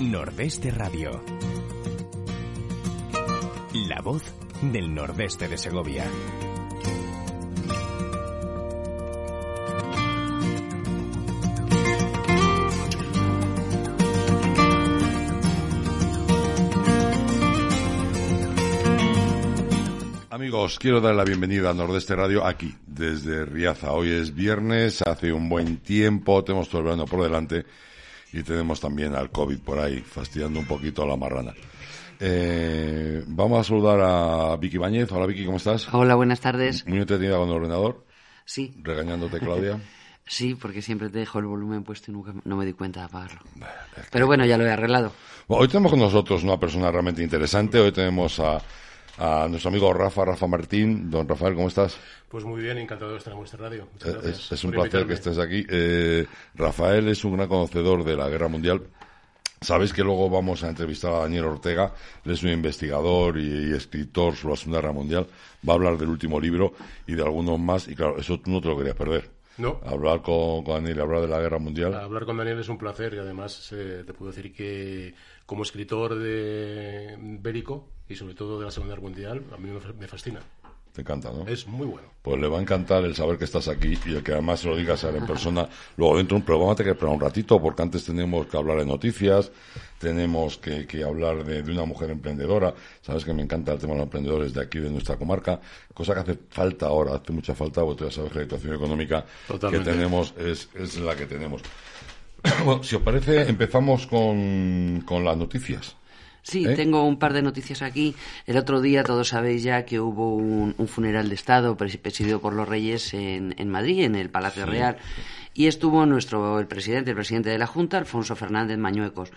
Nordeste Radio. La voz del nordeste de Segovia. Amigos, quiero dar la bienvenida a Nordeste Radio aquí, desde Riaza. Hoy es viernes, hace un buen tiempo, tenemos todo el verano por delante y tenemos también al COVID por ahí, fastidiando un poquito a la marrana. Eh, vamos a saludar a Vicky Bañez. Hola Vicky, ¿cómo estás? Hola, buenas tardes. Muy entretenida con el ordenador. Sí. Regañándote, Claudia. Sí, porque siempre te dejo el volumen puesto y nunca no me di cuenta de apagarlo. Pero bueno, ya lo he arreglado. Bueno, hoy tenemos con nosotros una persona realmente interesante. Hoy tenemos a, a nuestro amigo Rafa, Rafa Martín. Don Rafael, ¿cómo estás? Pues muy bien, encantado de estar en vuestra radio. Muchas Eh, gracias Es, es un placer invitarme. que estés aquí. Eh, Rafael es un gran conocedor de la guerra mundial. Sabéis que luego vamos a entrevistar a Daniel Ortega, él es un investigador y, y escritor sobre la Segunda Guerra Mundial, va a hablar del último libro y de algunos más, y claro, eso tú no te lo querías perder. No, Hablar con, con Daniel, hablar de la guerra mundial. hablar con Daniel es un placer y además eh, te puedo decir que como escritor de bélico y sobre todo de la Segunda Guerra Mundial, a mí me- fascina. Te encanta, ¿no? Es muy bueno. Pues le va a encantar el saber que estás aquí y el que además se lo digas en persona. Luego dentro de un programa te que esperar un ratito porque antes tenemos que hablar de noticias, tenemos que, que hablar de, de una mujer emprendedora. Sabes que me encanta el tema de los emprendedores de aquí, de nuestra comarca, cosa que hace falta ahora, hace mucha falta, porque ya sabes que la situación económica Totalmente. que tenemos es, es la que tenemos. Bueno, si os parece, empezamos con, con las noticias. Sí, ¿Eh? tengo un par de noticias aquí. El otro día todos sabéis ya que hubo un, un funeral de Estado pres- presidido por los reyes en, en Madrid, en el Palacio Real, y estuvo nuestro el presidente, el presidente de la Junta, Alfonso Fernández Mañuecos.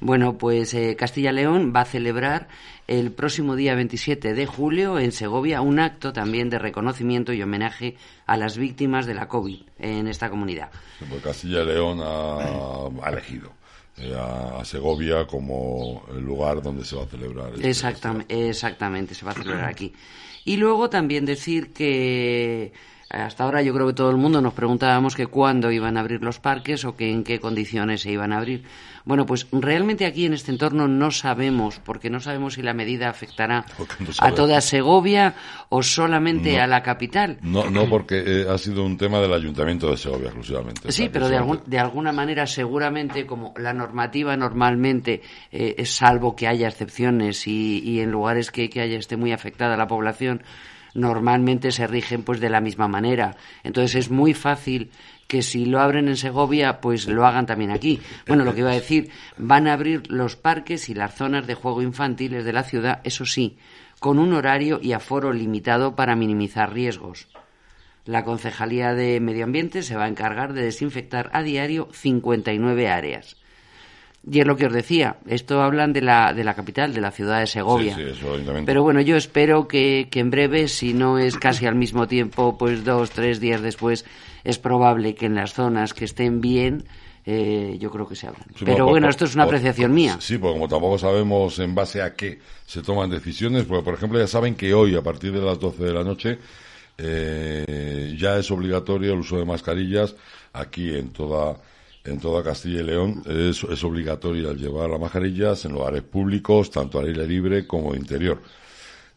Bueno, pues eh, Castilla-León va a celebrar el próximo día 27 de julio en Segovia un acto también de reconocimiento y homenaje a las víctimas de la COVID en esta comunidad. Porque Castilla León ha, ha elegido a, a Segovia como el lugar donde se va a celebrar. este- Exactamente, exactamente, se va a celebrar aquí. Y luego también decir que hasta ahora yo creo que todo el mundo nos preguntábamos que cuándo iban a abrir los parques o que en qué condiciones se iban a abrir. Bueno, pues realmente aquí en este entorno no sabemos, porque no sabemos si la medida afectará no a toda Segovia o solamente No. a la capital. No, no porque eh, ha sido un tema del Ayuntamiento de Segovia exclusivamente. Sí, pero de, algún- de alguna manera seguramente como la normativa normalmente, eh, es salvo que haya excepciones y, y en lugares que, que haya esté muy afectada la población, normalmente se rigen pues de la misma manera. Entonces es muy fácil que si lo abren en Segovia, pues lo hagan también aquí. Bueno, lo que iba a decir, van a abrir los parques y las zonas de juego infantiles de la ciudad, eso sí, con un horario y aforo limitado para minimizar riesgos. La Concejalía de Medio Ambiente se va a encargar de desinfectar a diario 59 áreas. Y es lo que os decía, esto hablan de la, de la capital, de la ciudad de Segovia. Sí, sí, eso. Pero bueno, yo espero que, que en breve, si no es casi al mismo tiempo, pues dos, tres días después, es probable que en las zonas que estén bien, eh, yo creo que se. Sí, Pero por- bueno, por- esto es una por- apreciación mía. Sí, porque como tampoco sabemos en base a qué se toman decisiones, porque por ejemplo ya saben que hoy a partir de las 12 de la noche eh, ya es obligatorio el uso de mascarillas aquí en toda en toda Castilla y León es, es obligatorio llevar las mascarillas en lugares públicos, tanto al aire libre como interior.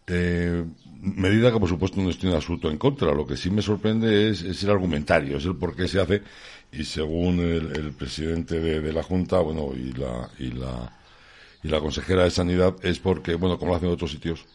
Eh, medida que por supuesto no estoy en absoluto en contra. Lo que sí me sorprende es, es el argumentario, es el por qué se hace y según el, el presidente de, de la Junta, bueno, y la, y la y la consejera de Sanidad es porque, bueno, como lo hacen en otros sitios.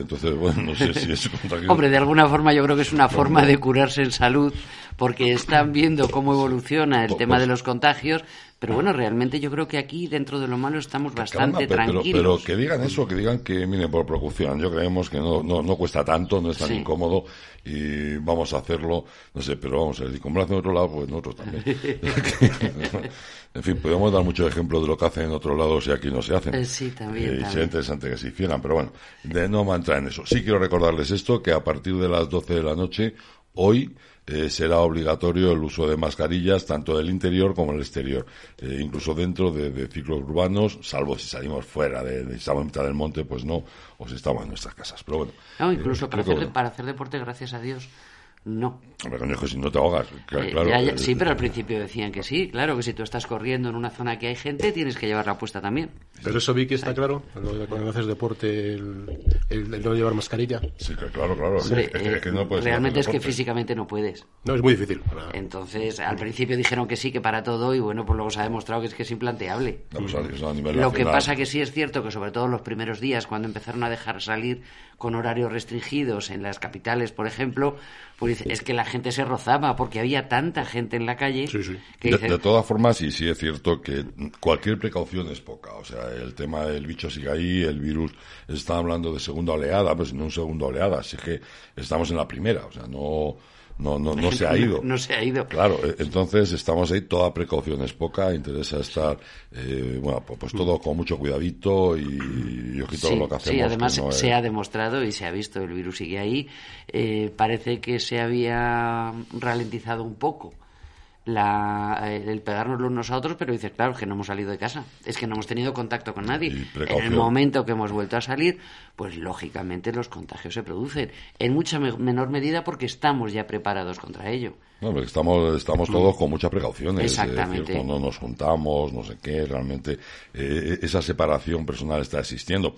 Entonces, bueno, no sé si es contra Hombre, de alguna forma yo creo que es una forma de curarse en salud, porque están viendo cómo evoluciona el Pues- tema de los contagios, pero bueno, realmente yo creo que aquí, dentro de lo malo, estamos bastante pero, pero- tranquilos. pero que digan eso, que digan que, miren, por precaución, yo creemos que no, no, no cuesta tanto, no es tan Sí. incómodo y vamos a hacerlo, no sé, pero vamos a decir, como lo hacen en otro lado, pues nosotros también. en fin, podemos dar muchos ejemplos de lo que hacen en otros lados y aquí no se hacen. Eh, sí, también, Eh, también. sería interesante que se hicieran, pero bueno, de no entrar en eso. Sí quiero recordarles esto, que a partir de las 12 de la noche, hoy, eh, será obligatorio el uso de mascarillas tanto del interior como del exterior, eh, incluso dentro de, de ciclos urbanos, salvo si salimos fuera, de, de- si estamos en mitad del monte, pues no, o si estamos en nuestras casas. Pero bueno, No, eh, incluso para que hacer, bueno. para hacer deporte, gracias a Dios, No. Hombre, coño, que si no te ahogas. Eh, claro, ya, ya, eh, sí, pero al principio decían que sí, claro, que si tú estás corriendo en una zona que hay gente, tienes que llevarla puesta también. Pero eso vi que está claro, cuando haces deporte, el, el- el no llevar mascarilla. Sí, claro, claro. Hombre, es, que- es que no eh, puedes realmente es que físicamente no puedes. No, es muy difícil. para- Entonces, al principio dijeron que sí, que para todo, y bueno, pues luego se ha demostrado que es que es implanteable. No, pues, eso a nivel Lo que pasa que sí es cierto que sobre todo los primeros días, cuando empezaron a dejar salir con horarios restringidos en las capitales, por ejemplo, pues dice, es que la gente se rozaba porque había tanta gente en la calle Sí, sí. que De, dices, de todas formas, sí, sí es cierto que cualquier precaución es poca. O sea, el tema del bicho sigue ahí, el virus, está hablando de segunda oleada, pues no un segunda oleada, así que estamos en la primera, o sea, no, no, no, no se ha ido. no se ha ido. Claro, eh, entonces estamos ahí, toda precaución es poca, interesa estar, eh, bueno, pues, pues todo con mucho cuidadito y, y ojito con lo que hacemos. sí, además no se es- ha demostrado y se ha visto, el virus sigue ahí. Eh, parece que se había ralentizado un poco la, eh, el pegarnos los unos a otros, pero dices, claro, es que no hemos salido de casa, es que no hemos tenido contacto con nadie. En el momento que hemos vuelto a salir, pues lógicamente los contagios se producen, en mucha me- menor medida porque estamos ya preparados contra ello. No, porque estamos, estamos todos con muchas precauciones. es decir, Exactamente. cuando nos juntamos, no sé qué, realmente eh, esa separación personal está existiendo.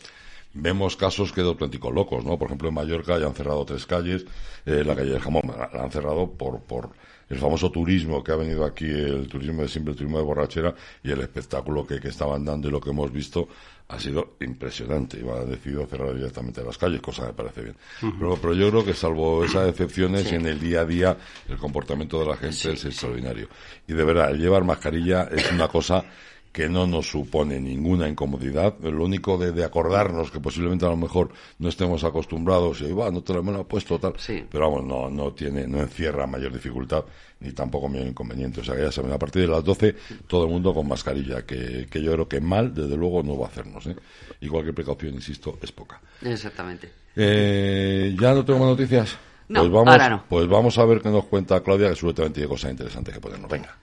Vemos casos que de auténticos locos, ¿no? Por ejemplo, en Mallorca ya han cerrado tres calles, eh, la calle del Jamón la la han cerrado por, por el famoso turismo que ha venido aquí, el turismo de siempre, el turismo de borrachera y el espectáculo que, que estaban dando y lo que hemos visto ha sido impresionante. Y han decidido cerrar directamente las calles, cosa que me parece bien. pero, pero yo creo que salvo esas excepciones, Sí. en el día a día el comportamiento de la gente es extraordinario. Y de verdad, el llevar mascarilla es una cosa que no nos supone ninguna incomodidad. Lo único de, de acordarnos que posiblemente a lo mejor no estemos acostumbrados y va, no te lo hemos puesto tal. Sí. Pero vamos, no, no tiene, no encierra mayor dificultad ni tampoco mayor inconveniente. O sea que ya saben, a partir de las 12 todo el mundo con mascarilla, que, que yo creo que mal, desde luego, no va a hacernos. ¿eh? Y cualquier precaución, insisto, es poca. Exactamente. Eh, ¿Ya no tengo más noticias? No, pues vamos, ahora no. Pues vamos a ver qué nos cuenta Claudia, que seguramente tiene cosas interesantes que ponernos. Venga.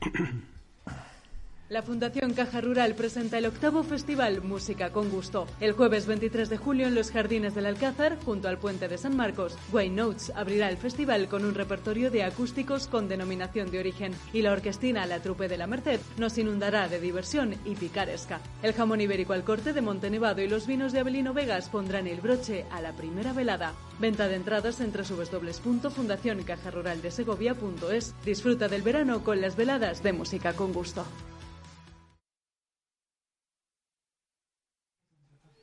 La Fundación Caja Rural presenta el octavo festival Música con Gusto. El jueves 23 de julio en los Jardines del Alcázar, junto al puente de San Marcos, Wayne Notes abrirá el festival con un repertorio de acústicos con denominación de origen y la orquestina La Trupe de la Merced nos inundará de diversión y picaresca. El jamón ibérico al corte de Montenevado y los vinos de Abelino Vegas pondrán el broche a la primera velada. Venta de entradas en www.fundacioncajaruraldesegovia.es. Disfruta del verano con las veladas de Música con Gusto.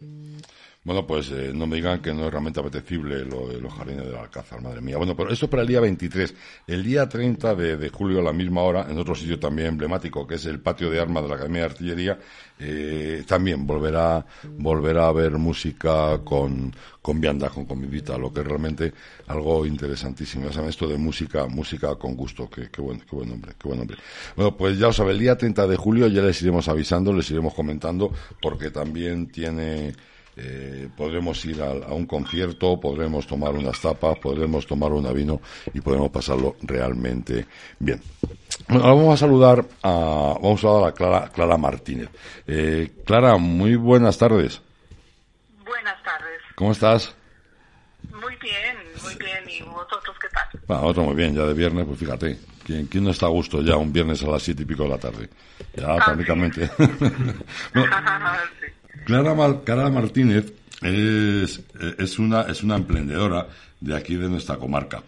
Mm. Bueno, pues eh, no me digan que no es realmente apetecible lo de los jardines del Alcázar, madre mía. Bueno, pero esto es para el día 23. El día 30 de, julio, a la misma hora, en otro sitio también emblemático, que es el patio de armas de la Academia de Artillería, eh, también volverá, volverá a haber música con, con viandas, con comidita, lo que es realmente algo interesantísimo. Saben, esto de música, música con gusto, qué, qué buen, qué buen nombre, qué buen nombre. Bueno, pues ya os sabe, el día 30 de julio ya les iremos avisando, les iremos comentando, porque también tiene, eh, podremos ir a, a un concierto, podremos tomar unas tapas, podremos tomar un vino y podremos pasarlo realmente bien. Bueno, ahora vamos a saludar a, vamos a saludar a Clara, Clara Martínez. Eh, Clara, muy buenas tardes. Buenas tardes. ¿Cómo estás? Muy bien, muy bien. ¿Y vosotros qué tal? Bueno, otro muy bien, ya de viernes, pues fíjate, ¿quién, quién no está a gusto ya un viernes a las siete y pico de la tarde? Ya prácticamente. Bueno, Sí. Clara, Mar- Clara Martínez es, es, una, es una emprendedora de aquí de nuestra comarca.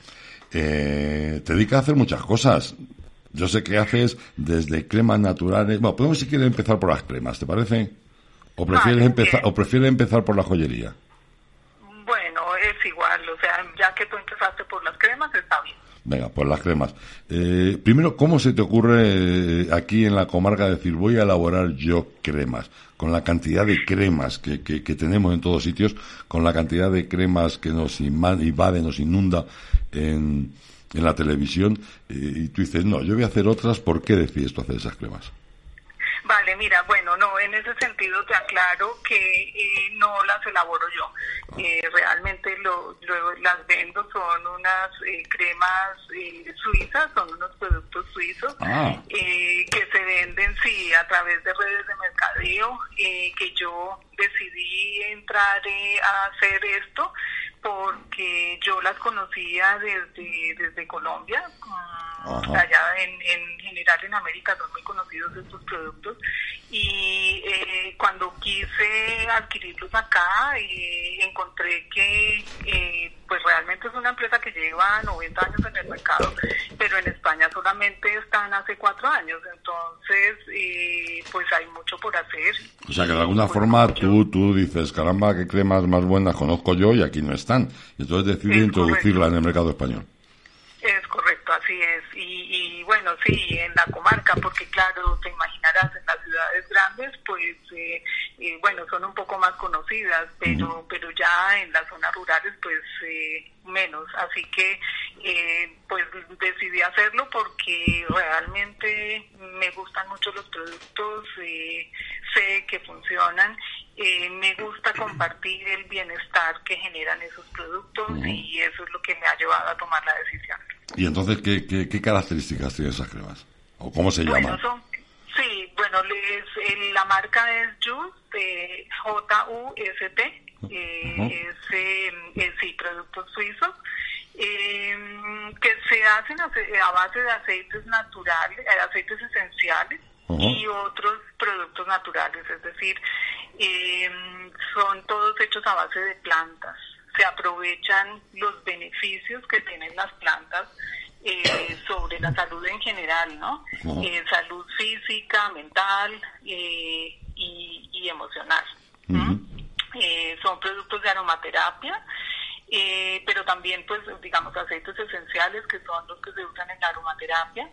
Eh, te dedica a hacer muchas cosas. Yo sé que haces desde cremas naturales. Bueno, podemos si quieres empezar por las cremas, ¿te parece? ¿O prefieres, Vale, empezar, o prefieres empezar por la joyería? Bueno, es igual. O sea, ya que tú empezaste por las cremas, está bien. Venga, pues las cremas. Eh, primero, ¿cómo se te ocurre eh, aquí en la comarca decir voy a elaborar yo cremas? Con la cantidad de cremas que, que, que tenemos en todos sitios, con la cantidad de cremas que nos invade, nos inunda en, en la televisión, eh, y tú dices, no, yo voy a hacer otras, ¿por qué decides tú hacer esas cremas? Vale, mira, bueno, no, en ese sentido te aclaro que eh, no las elaboro yo. Eh, realmente lo, lo- las vendo, son unas eh, cremas eh, suizas, son unos productos suizos Ah. eh, que se venden, sí, a través de redes de mercadeo, eh, que yo decidí entrar eh, a hacer esto porque yo las conocía desde, desde Colombia, allá en, en general en América son muy conocidos estos productos. Y eh, cuando quise adquirirlos acá eh, encontré que eh, pues realmente es una empresa que lleva 90 años en el mercado pero en España solamente están hace cuatro años. Entonces pues hay mucho por hacer. O sea que de alguna forma tú tú dices caramba qué cremas más buenas conozco yo y aquí no están entonces decides introducirla en el mercado español. Es correcto, así es. Y, bueno, sí, en la comarca, porque claro, te imaginarás, en las ciudades grandes, pues, eh, eh, bueno, son un poco más conocidas, pero, pero ya en las zonas rurales, pues, eh, menos. Así que, pues, decidí hacerlo porque realmente me gustan mucho los productos, sé que funcionan me gusta compartir el bienestar que generan esos productos y eso es lo que me ha llevado a tomar la decisión. ¿Y entonces qué, qué, características tienen esas cremas? ¿O cómo se llaman? sí, bueno, les, la marca es Just, J-U-S-T, eh, es, eh, sí, productos suizos, em, que se hacen a, base de aceites naturales, eh, aceites esenciales y otros productos naturales, es decir, em, son todos hechos a base de plantas se aprovechan los beneficios que tienen las plantas eh, sobre la salud en general, ¿no? Eh, salud física, mental eh, y, emocional. son productos de aromaterapia, pero también, pues, digamos, aceites esenciales que son los que se usan en la aromaterapia,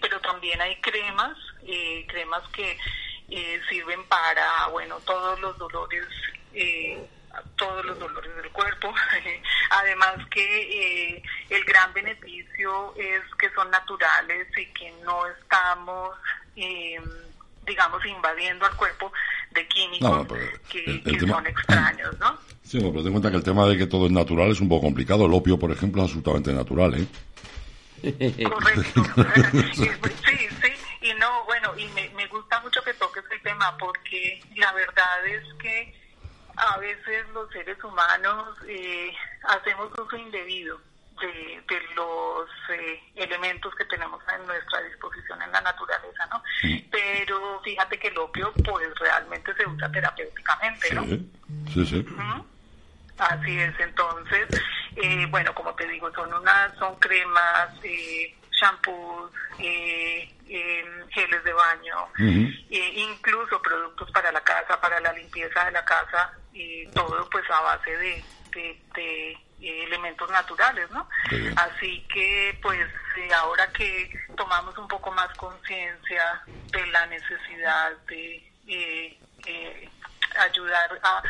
pero también hay cremas, cremas que sirven para, bueno, todos los dolores todos los dolores del cuerpo. Además que eh, el gran beneficio es que son naturales y que no estamos, eh, digamos, invadiendo al cuerpo de químicos que, son extraños, ¿no? Sí, pero ten en cuenta que el tema de que todo es natural es un poco complicado. El opio, por ejemplo, es absolutamente natural, ¿eh? Correcto. sí, sí. Y no, bueno, y me, me gusta mucho que toques el tema porque la verdad es que a veces los seres humanos eh, hacemos uso indebido de, los eh, elementos que tenemos en nuestra disposición en la naturaleza, ¿no? Pero fíjate que el opio, pues realmente se usa terapéuticamente, ¿no? Sí, sí. Así es, entonces, eh, bueno, como te digo, son unas, son cremas, eh, shampoos, eh, geles de baño, incluso productos para la casa, para la limpieza de la casa, y todo pues a base de, de, elementos naturales, ¿no? Así que pues eh, ahora que tomamos un poco más conciencia de la necesidad de eh, eh, ayudar a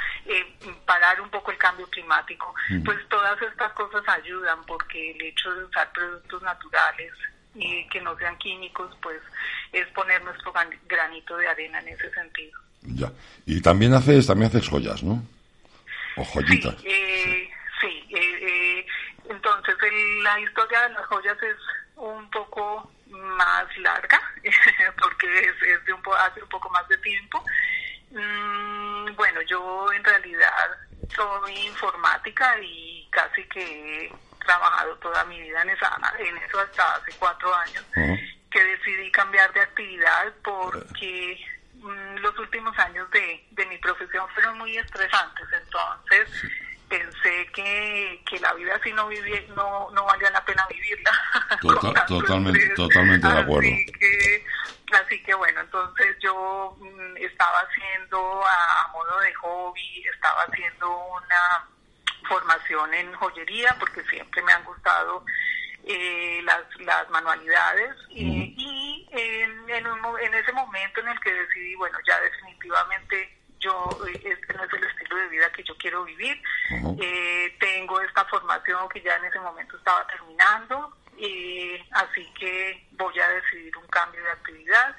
parar un poco el cambio climático, pues todas estas cosas ayudan porque el hecho de usar productos naturales y que no sean químicos, pues es poner nuestro granito de arena en ese sentido. Ya. Y también haces, también haces joyas, ¿no? O joyitas. Sí, eh, sí eh, eh, entonces la historia de las joyas es un poco más larga, porque es, de un hace un poco más de tiempo. Mm, bueno, yo en realidad soy informática y casi que he trabajado toda mi vida en, esa, en eso hasta hace cuatro años, que decidí cambiar de actividad porque los últimos años de, de mi profesión fueron muy estresantes, entonces pensé que, que la vida así no vivía, no, no valía la pena vivirla. totalmente, totalmente de acuerdo. Así que, así que bueno, entonces yo mm, estaba haciendo a, modo de hobby, estaba haciendo una formación en joyería porque siempre me han gustado eh, las, las manualidades y, en, en, ese momento en el que decidí, bueno, ya definitivamente yo, eh, este no es el estilo de vida que yo quiero vivir, eh, tengo esta formación que ya en ese momento estaba terminando, así que voy a decidir un cambio de actividad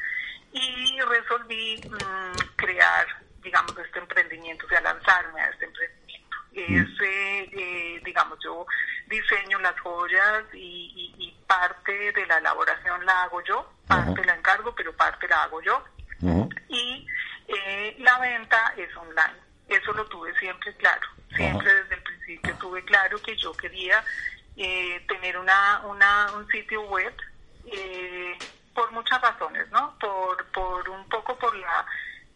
y resolví mm, crear, digamos, este emprendimiento, o sea, lanzarme a este emprendimiento. Es, eh, digamos, yo diseño las joyas y, y, parte de la elaboración la hago yo, parte la encargo, pero parte la hago yo. Y eh, la venta es online. Eso lo tuve siempre claro, siempre desde el principio principio tuve claro que yo quería eh, tener una, una, un sitio web eh, por muchas razones, ¿no? Por, por un poco por la,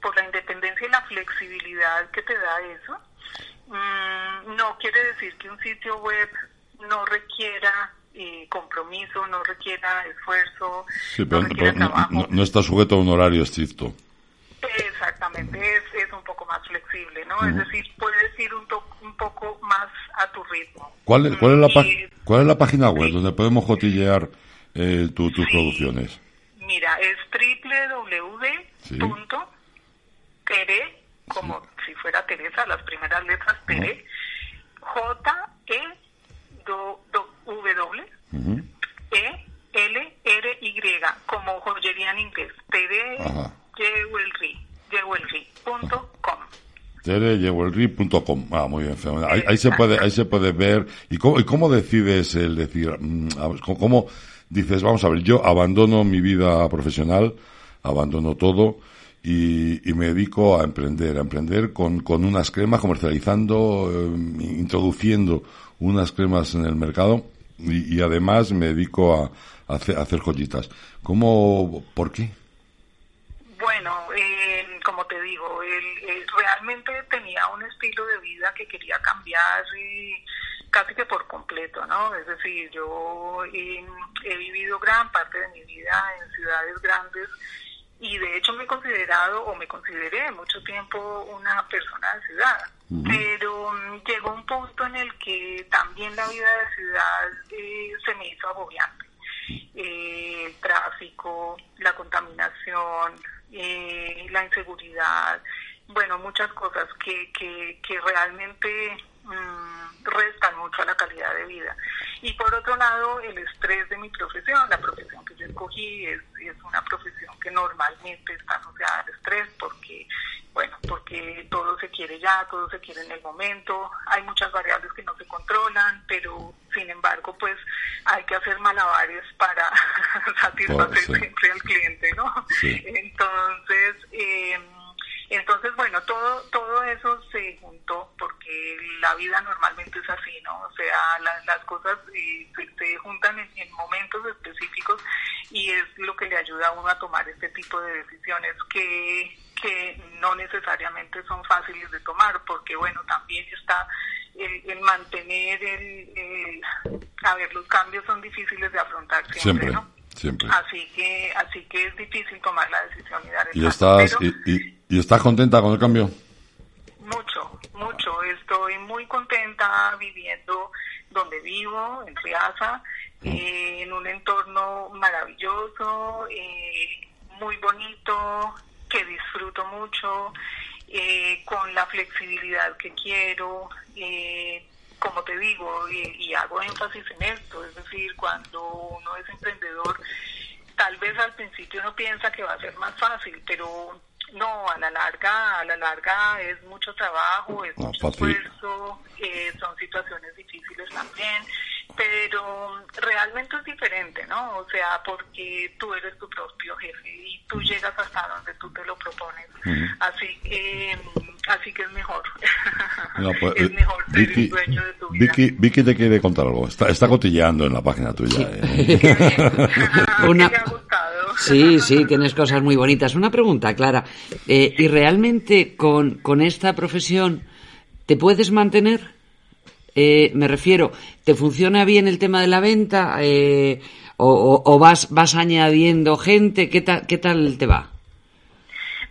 por la independencia y la flexibilidad que te da eso. Mm, no quiere decir que un sitio web no requiera eh, compromiso, no requiera esfuerzo, no, requiera trabajo. No, está sujeto a un horario estricto. Exactamente, es, es un poco más flexible, ¿no? Es decir, puedes ir un, un poco más a tu ritmo. ¿Cuál es, cuál es, la, ¿cuál es la página web donde podemos cotillear eh, tus producciones? Mira, es www.tere, como si fuera Teresa, las primeras letras Tere, J, E, W, E, L, R, Y, como joyería en inglés, Tere, Jewelry, jewelry.com. Ah, muy bien, ahí, ahí, se puede, ahí se puede ver. ¿Y cómo, y cómo decides el decir, mm, cómo, dices, vamos a ver, yo abandono mi vida profesional, abandono todo y, me dedico a emprender, a emprender con, con unas cremas, comercializando, eh, introduciendo unas cremas en el mercado y, además me dedico a, hacer, joyitas. ¿Cómo, por qué? Bueno, eh, como te digo, realmente tenía un estilo de vida que quería cambiar y casi que por completo, ¿no? Es decir, yo he, vivido gran parte de mi vida en ciudades grandes y de hecho me he considerado o me consideré mucho tiempo una persona de ciudad, pero mm, llegó un punto en el que también la vida de ciudad eh, se me hizo agobiante. Eh, el tráfico, la contaminación, eh, la inseguridad, bueno, muchas cosas que, que, que realmente Mm, restan mucho a la calidad de vida. Y por otro lado, el estrés de mi profesión, la profesión que yo escogí es, es una profesión que normalmente está asociada al estrés porque, bueno, porque todo se quiere ya, todo se quiere en el momento, hay muchas variables que no se controlan, pero sin embargo, pues hay que hacer malabares para satisfacer siempre al cliente, ¿no? Entonces, eh, entonces, bueno, todo, todo eso se juntó porque la vida normalmente es así, ¿no? O sea, las cosas eh, se, juntan en, momentos específicos y es lo que le ayuda a uno a tomar este tipo de decisiones que, que no necesariamente son fáciles de tomar porque, bueno, también está el, mantener el, A ver, los cambios son difíciles de afrontar siempre, ¿no? Siempre. Así que, así que es difícil tomar la decisión y dar el y estás, ¿Y estás contenta con el cambio? Mucho, mucho. Estoy muy contenta viviendo donde vivo, en Riaza, mm. eh, en un entorno maravilloso, eh, muy bonito, que disfruto mucho, eh, con la flexibilidad que quiero. Como te digo, y hago énfasis en esto, es decir, cuando uno es emprendedor, tal vez al principio uno piensa que va a ser más fácil, pero no, a la larga, a la larga es mucho trabajo, es mucho esfuerzo, eh, son situaciones difíciles también, pero realmente es diferente, ¿no? O sea, porque tú eres tu propio jefe y tú llegas hasta donde tú te lo propones. Así que así que es mejor. Pues, es eh, mejor ser Vicky, el dueño de tu vida. Vicky, Vicky te quiere contar algo. Está, está cotilleando en la página tuya. ¿eh? Una... Sí, sí, tienes cosas muy bonitas. Una pregunta, Clara. Eh, ¿Y realmente con, con esta profesión te puedes mantener? Eh, me refiero, ¿te funciona bien el tema de la venta eh, o, vas, vas añadiendo gente? ¿Qué, tal ¿Qué tal te va?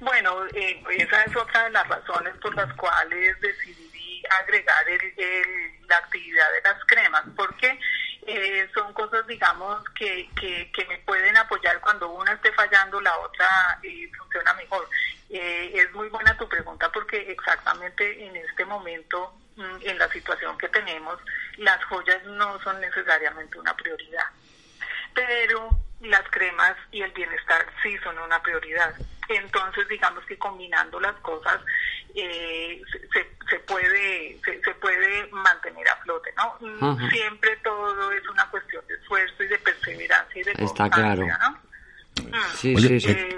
Bueno, eh, esa es otra de las razones por las cuales decidí agregar la actividad de las cremas, porque son cosas, digamos, que, que, que, me pueden apoyar cuando una esté fallando, la otra funciona mejor. Es muy buena tu pregunta porque exactamente en este momento Mm, en la situación que tenemos, las joyas no son necesariamente una prioridad. Pero las cremas y el bienestar sí son una prioridad. Entonces, digamos que combinando las cosas eh, se, se, puede se, puede mantener a flote, ¿no? Mm, siempre todo es una cuestión de esfuerzo y de perseverancia y de Está claro. ¿no? Mm. Sí, sí, sí. Eh,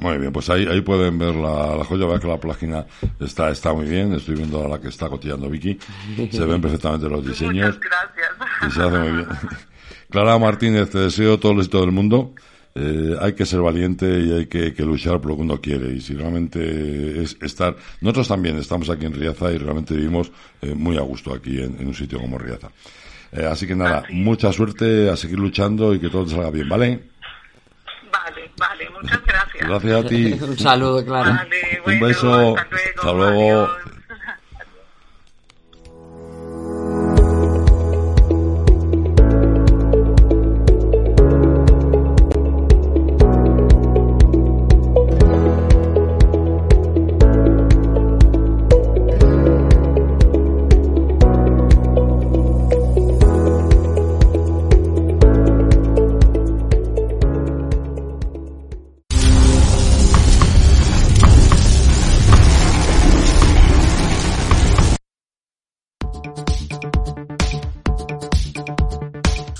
Muy bien, pues ahí, ahí pueden ver la, la joya, vean que la página está, está muy bien, estoy viendo a la que está cotillando Vicky, se ven perfectamente los diseños. Muchas gracias. Y se hace muy bien. Clara Martínez, te deseo todo el éxito del mundo. Eh, hay que ser valiente y hay que, que, luchar por lo que uno quiere. Y si realmente es estar. Nosotros también estamos aquí en Riaza y realmente vivimos eh, muy a gusto aquí en, en un sitio como Riaza. Eh, así que nada, mucha suerte a seguir luchando y que todo te salga bien, ¿vale? Vale, vale, muchas gracias. Gracias a ti. Un saludo, Clara. Vale, Un beso. Hasta luego. Hasta luego.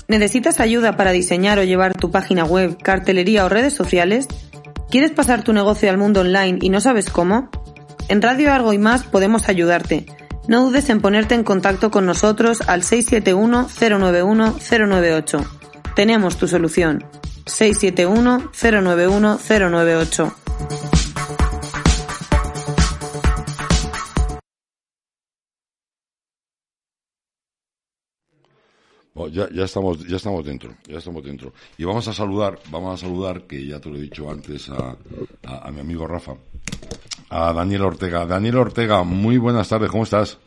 ¿Necesitas ayuda para diseñar o llevar tu página web, cartelería o redes sociales? ¿Quieres pasar tu negocio al mundo online y no sabes cómo? En Radio Argo y más podemos ayudarte. No dudes en ponerte en contacto con nosotros al 671-091-098. Tenemos tu solución. 671-091-098. Oh, ya, ya estamos, ya estamos dentro, ya estamos dentro. Y vamos a saludar, vamos a saludar, que ya te lo he dicho antes, a, a, a mi amigo Rafa, a Daniel Ortega. Daniel Ortega, muy buenas tardes, ¿cómo estás?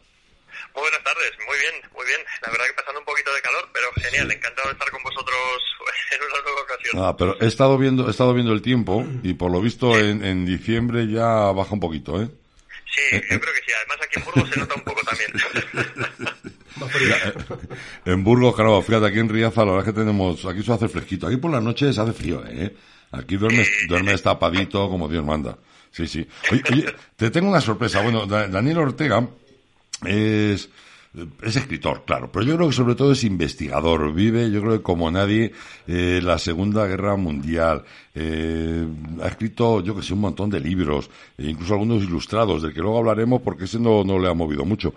Muy buenas tardes, muy bien, muy bien. La verdad que pasando un poquito de calor, pero genial, encantado de estar con vosotros en una nueva ocasión. Nada, pero he estado viendo, he estado viendo el tiempo y por lo visto en, en diciembre ya baja un poquito, ¿eh? Sí, yo creo que sí. Además aquí en Burgos se nota un poco también. En Burgos, claro, fíjate, aquí en Riaza la verdad que tenemos, aquí se hace fresquito, aquí por las noches hace frío, ¿eh? Aquí duermes, duermes tapadito como Dios manda. Sí, sí. Oye, oye, te tengo una sorpresa. Bueno, Da- Daniel Ortega es, es escritor, claro, pero yo creo que sobre todo es investigador. Vive, yo creo que como nadie, eh, la Segunda Guerra Mundial. Eh, ha escrito, yo que sé, un montón de libros, e incluso algunos ilustrados, del que luego hablaremos porque ese no, no le ha movido mucho.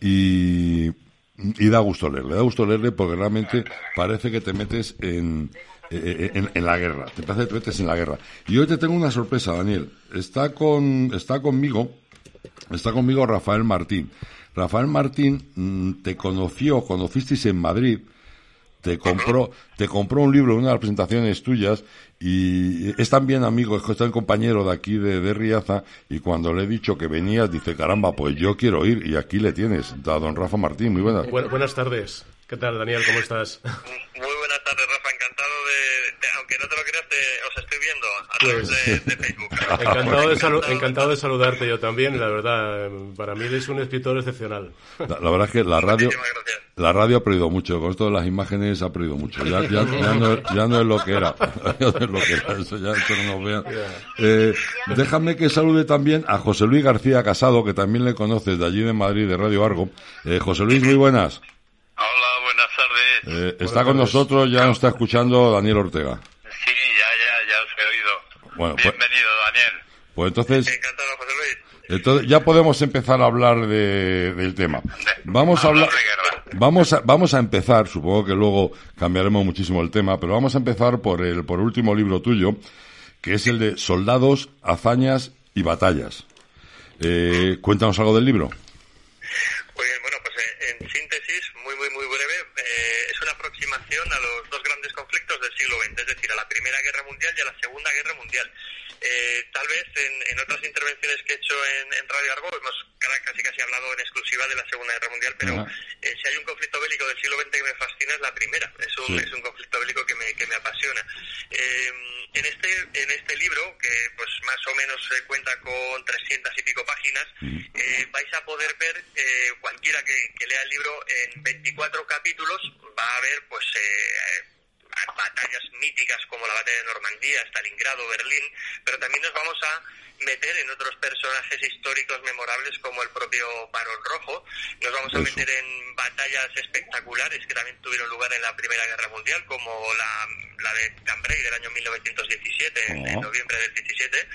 Y, y da gusto leerle, da gusto leerle porque realmente parece que te metes en, eh, en, en la guerra, te parece que te metes en la guerra. Y hoy te tengo una sorpresa, Daniel. Está con, está conmigo, está conmigo Rafael Martín. Rafael Martín mm, te conoció, conocisteis en Madrid, te compró, te compró un libro una de las presentaciones tuyas y es también amigo, es también compañero de aquí de, de Riaza y cuando le he dicho que venías dice caramba pues yo quiero ir y aquí le tienes, a don Rafa Martín, muy buenas. Bu- buenas tardes. ¿Qué tal, Daniel? ¿Cómo estás? Muy buenas tardes, Rafa. Encantado de, de- aunque no te lo creas, te- os estoy viendo a través Pues- de, de Facebook. Encantado de, salu- encantado de saludarte yo también. La verdad, para mí eres un escritor excepcional. La, la verdad es que la radio, la radio ha perdido mucho, con esto de las imágenes ha perdido mucho. Ya, ya, ya no, ya no es lo que era. Ya no es lo que era, eso ya esto no nos vean. Eh, déjame que salude también a José Luis García Casado, que también le conoces de allí de Madrid, de Radio Argo. Eh, José Luis, muy buenas. Hola, buenas tardes. Eh, está con nosotros, ya nos está escuchando Daniel Ortega. Sí, ya, ya, ya os he Bueno, pues- Bienvenido, Daniel. Pues entonces, Encantado, José Luis. entonces ya podemos empezar a hablar de- del tema. Vamos a hablar, vamos a, vamos a empezar, supongo que luego cambiaremos muchísimo el tema, pero vamos a empezar por el, por último libro tuyo, que es el de Soldados, Hazañas y Batallas. Eh, cuéntanos algo del libro. Bien, bueno, pues eh, en síntesis, es decir, a la Primera Guerra Mundial y a la Segunda Guerra Mundial. Eh, tal vez en, en otras intervenciones que he hecho en, en Radio Argo hemos casi casi hablado en exclusiva de la Segunda Guerra Mundial, pero eh, si hay un conflicto bélico del siglo XX que me fascina es la primera. Es un, es un conflicto bélico que me, que me apasiona. Eh, en este en este libro, que pues más o menos se cuenta con 300 y pico páginas, eh, vais a poder ver, eh, cualquiera que, que, lea el libro, en 24 capítulos va a ver pues eh, batallas míticas como la batalla de Normandía, Stalingrado, Berlín, pero también nos vamos a meter en otros personajes históricos memorables como el propio Barón Rojo, nos vamos a meter en batallas espectaculares que también tuvieron lugar en la Primera Guerra Mundial, como la, la de Cambrai del año 1917, en, noviembre del 17,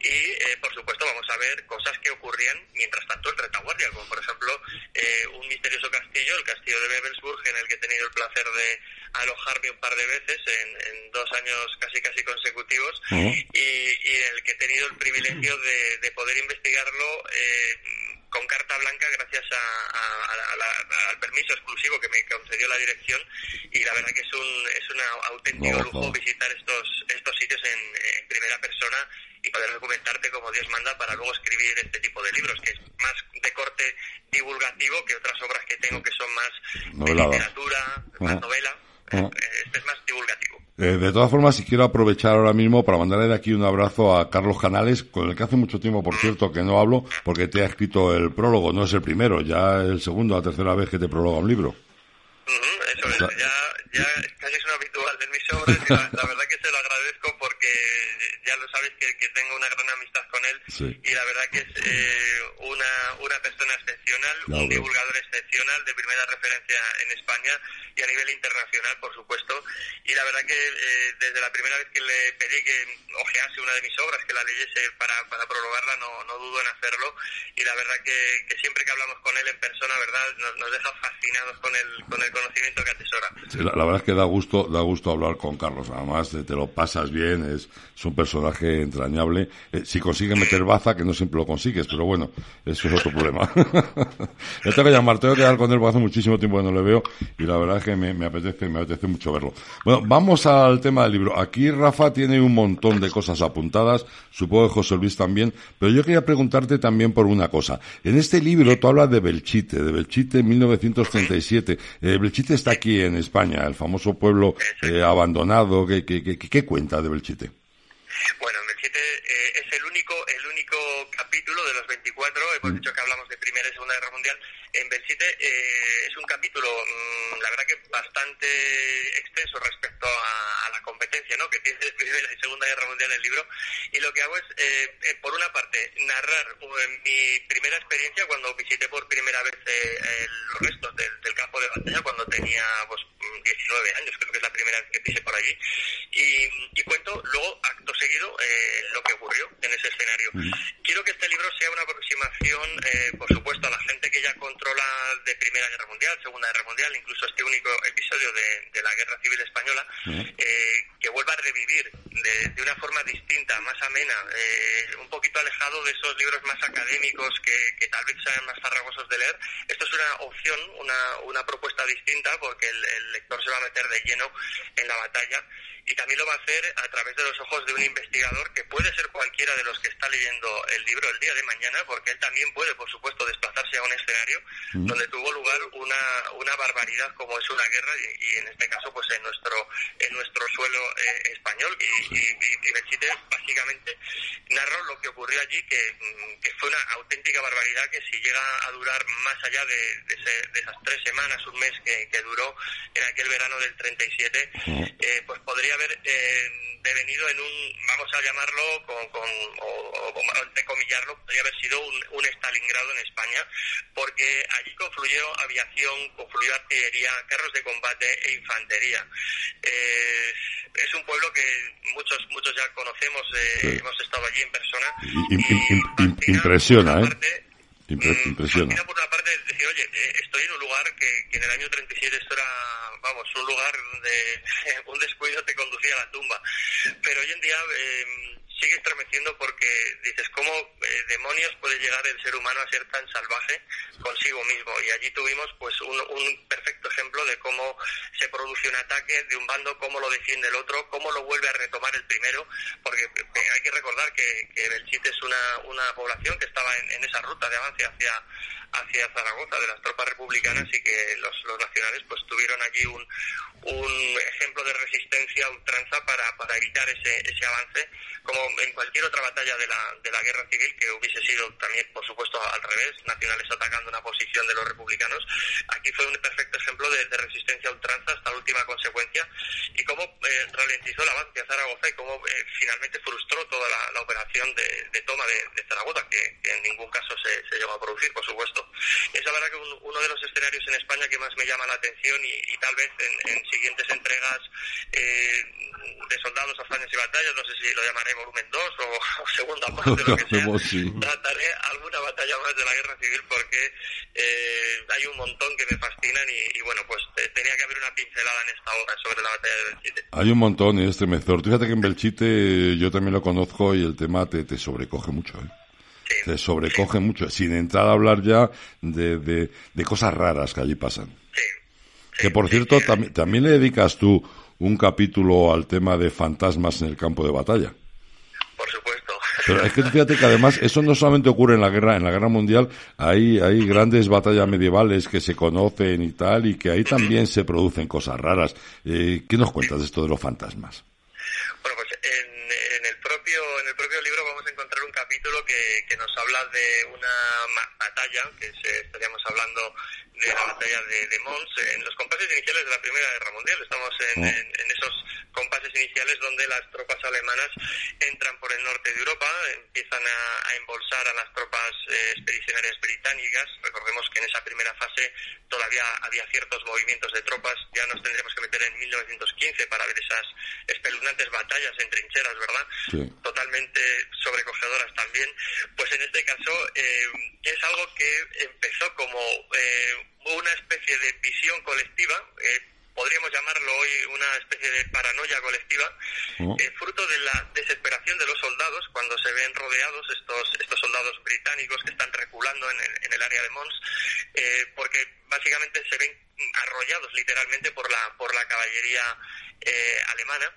y eh, por supuesto vamos a ver cosas que ocurrían mientras tanto en retaguardia, como por ejemplo eh, un misterioso castillo, el castillo de Bebelsburg, en el que he tenido el placer de alojarme un par de veces en, dos años casi casi consecutivos y, y en el que he tenido el privilegio de, de poder investigarlo eh, con carta blanca gracias a, al permiso exclusivo que me concedió la dirección y la verdad que es un, es un auténtico lujo visitar estos, estos sitios en, primera persona y poder documentarte como Dios manda para luego escribir este tipo de libros, que es más de corte divulgativo que otras obras que tengo que son más de literatura, más novela. Este es más divulgativo. Eh, de todas formas, si quiero aprovechar ahora mismo para mandarle de aquí un abrazo a Carlos Canales, con el que hace mucho tiempo, por cierto, que no hablo, porque te ha escrito el prólogo, no es el primero, ya el segundo o la tercera vez que te prologa un libro. eso es, ya, ya casi es un habitual de mis obras y la, verdad que se lo agradezco lo sabes que, que tengo una gran amistad con él y la verdad que es eh, una, una persona excepcional, un divulgador excepcional de primera referencia en España y a nivel internacional, por supuesto. Y la verdad que eh, desde la primera vez que le pedí que ojease una de mis obras, que la leyese para, para prologarla, no, no dudo en hacerlo. Y la verdad que, que siempre que hablamos con él en persona, ¿verdad? Nos, nos deja fascinados con el, con el conocimiento que atesora. la, verdad es que da gusto, da gusto hablar con Carlos. Además, te, lo pasas bien, es, es un personaje entrañable. Eh, si consigues meter baza, que no siempre lo consigues, pero bueno, eso es otro problema. yo tengo que llamar, tengo que quedar con él porque hace muchísimo tiempo que no le veo y la verdad es que me, apetece, me apetece mucho verlo. Bueno, vamos al tema del libro. Aquí Rafa tiene un montón de cosas apuntadas, supongo que José Luis también, pero yo quería preguntarte también por una cosa. En este libro tú hablas de Belchite, de Belchite 1937. Eh, Belchite está aquí en España, el famoso pueblo eh, abandonado. ¿Qué, qué, qué, qué cuenta de Belchite? Bueno, Belchite eh, es el único, el único capítulo de los 24, hemos mm. dicho que hablamos de Primera y Segunda Guerra Mundial, en Belchite eh, es un capítulo, mmm, la verdad que bastante extenso respecto a, a, la competencia ¿no? que tiene Primera y Segunda Guerra Mundial en el libro, y lo que hago es, eh, eh, por una parte, narrar uh, mi primera experiencia cuando visité por primera vez eh, los restos del, del, campo de batalla, cuando tenía pues, 19 años, creo que es la primera vez que pise por allí, y, y cuento luego, acto seguido, eh, lo que ocurrió en ese escenario. Quiero que este libro sea una aproximación, eh, por supuesto, a la gente que ya controla de Primera Guerra Mundial, Segunda Guerra Mundial, incluso este único episodio de, de la Guerra Civil Española, eh, que vuelva a revivir de, de, una forma distinta, más amena, eh, un poquito alejado de esos libros más académicos que, que, tal vez sean más farragosos de leer. Esto es una opción, una, una propuesta distinta, porque el, el lector se va a meter de lleno en la batalla y también lo va a hacer a través de los ojos de un investigador que puede ser cualquiera de los que está leyendo el libro el día de mañana, porque él también puede, por supuesto, desplazarse a un escenario mm. donde tuvo lugar una, una barbaridad como es una guerra y, y, en este caso pues en nuestro en nuestro suelo eh, español. Y, y, y Belchite básicamente narró lo que ocurrió allí que, mm, que, fue una auténtica barbaridad que si llega a durar más allá de, de, ese, de esas tres semanas, un mes que, que, duró en aquel verano del 37, eh, pues podría haber eh, devenido en un, vamos a llamarlo, con, con o, o, entrecomillarlo, podría haber sido un, un, Stalingrado en España, porque allí confluyó aviación, confluyó artillería, carros de combate e infantería. Eh, es un pueblo que muchos muchos ya conocemos, eh, sí. hemos estado allí en persona. Y, y, impresiona, ¿eh? Parte, impresiona. por una parte decir, oye, eh, estoy en un lugar que, que, en el año 37 esto era, vamos, un lugar de un descuido te conducía a la tumba. Pero hoy en día, eh, sigue estremeciendo porque dices, ¿cómo eh, demonios puede llegar el ser humano a ser tan salvaje consigo mismo? Y allí tuvimos pues un, un, perfecto ejemplo de cómo se produce un ataque de un bando, cómo lo defiende el otro, cómo lo vuelve a retomar el primero, porque eh, hay que recordar que, que Belchite es una, una población que estaba en, en esa ruta de avance hacia hacia Zaragoza de las tropas republicanas y que los, los nacionales pues tuvieron allí un, un ejemplo de resistencia a ultranza para, para evitar ese, ese avance, como en cualquier otra batalla de la, de la guerra civil que hubiese sido también, por supuesto, al revés, nacionales atacando una posición de los republicanos. Aquí fue un perfecto ejemplo de, de resistencia a ultranza hasta la última consecuencia y cómo eh, ralentizó el avance a Zaragoza y cómo eh, finalmente frustró toda la, la operación de, de toma de, de Zaragoza, que, que, en ningún caso se, se llegó a producir, por supuesto. Es la verdad que un, uno de los escenarios en España que más me llama la atención y, y tal vez en, en, siguientes entregas eh, de soldados, hazañas y batallas, no sé si lo llamaré volumen 2 o, o, segunda parte, lo que sea, sí. trataré alguna batalla más de la guerra civil porque eh, hay un montón que me fascinan y, y bueno, pues te, tenía que haber una pincelada en esta hora sobre la batalla de Belchite. Hay un montón y este mezor. Fíjate que en Belchite yo también lo conozco y el tema te, te sobrecoge mucho, ¿eh? Se sobrecoge mucho, sin entrar a hablar ya de, de, de cosas raras que allí pasan. que por cierto, tam también le dedicas tú un capítulo al tema de fantasmas en el campo de batalla. Por supuesto. Pero es que fíjate que además eso no solamente ocurre en la guerra, en la guerra mundial, hay, hay grandes batallas medievales que se conocen y tal, y que ahí también se producen cosas raras. Eh, ¿Qué nos cuentas de esto de los fantasmas? Bueno, pues el propio, en el propio libro vamos a encontrar un capítulo que, que nos habla de una batalla, que se, estaríamos hablando de la batalla de, de, Mons, en los compases iniciales de la Primera Guerra Mundial. Estamos en, en, en, esos compases iniciales donde las tropas alemanas entran por el norte de Europa, empiezan a, a embolsar a las tropas eh, expedicionarias británicas. Recordemos que en esa primera fase todavía había ciertos movimientos de tropas. Ya nos tendríamos que meter en 1915 para ver esas espeluznantes batallas en trincheras, ¿verdad? Sí. Totalmente sobrecogedoras también. Pues en este caso eh, es algo que empezó como eh, una especie de visión colectiva, eh, podríamos llamarlo hoy una especie de paranoia colectiva, eh, fruto de la desesperación de los soldados cuando se ven rodeados estos, estos soldados británicos que están reculando en el, en el área de Mons, eh, porque básicamente se ven arrollados literalmente por la, por la caballería eh, alemana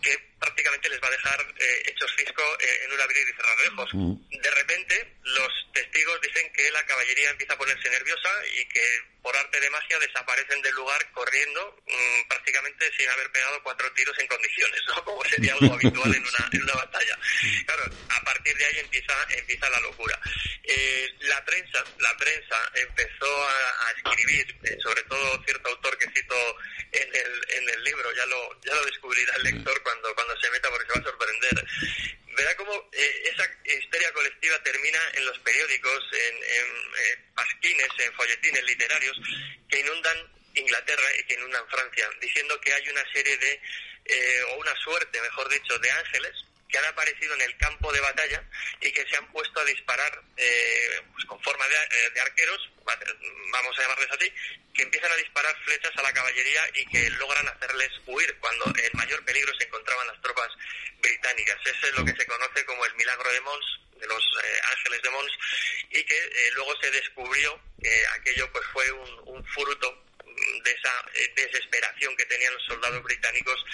que prácticamente les va a dejar eh, hechos fisco eh, en un abrir y cerrar de ojos. Mm. De repente, los testigos dicen que la caballería empieza a ponerse nerviosa y que por arte de magia desaparecen del lugar corriendo mmm, prácticamente sin haber pegado cuatro tiros en condiciones, ¿no? como sería algo habitual en una, en una batalla. Claro, a partir de ahí empieza, empieza la locura. Eh, la prensa, la prensa empezó a, a escribir, eh, sobre todo cierto autor que cito en el, en el libro, ya lo, ya lo descubrirá el lector cuando, cuando se meta porque se va a sorprender. Verá cómo eh, esa histeria colectiva termina en los periódicos, en, en eh, pasquines, en folletines literarios que inundan Inglaterra y que inundan Francia, diciendo que hay una serie de, eh, o una suerte, mejor dicho, de ángeles que han aparecido en el campo de batalla y que se han puesto a disparar eh, pues con forma de, eh, de, arqueros, vamos a llamarles así, que empiezan a disparar flechas a la caballería y que logran hacerles huir cuando en mayor peligro se encontraban las tropas británicas. Ese es lo que se conoce como el milagro de Mons, de los eh, ángeles de Mons, y que eh, luego se descubrió que aquello pues fue un, un fruto de esa eh, desesperación que tenían los soldados británicos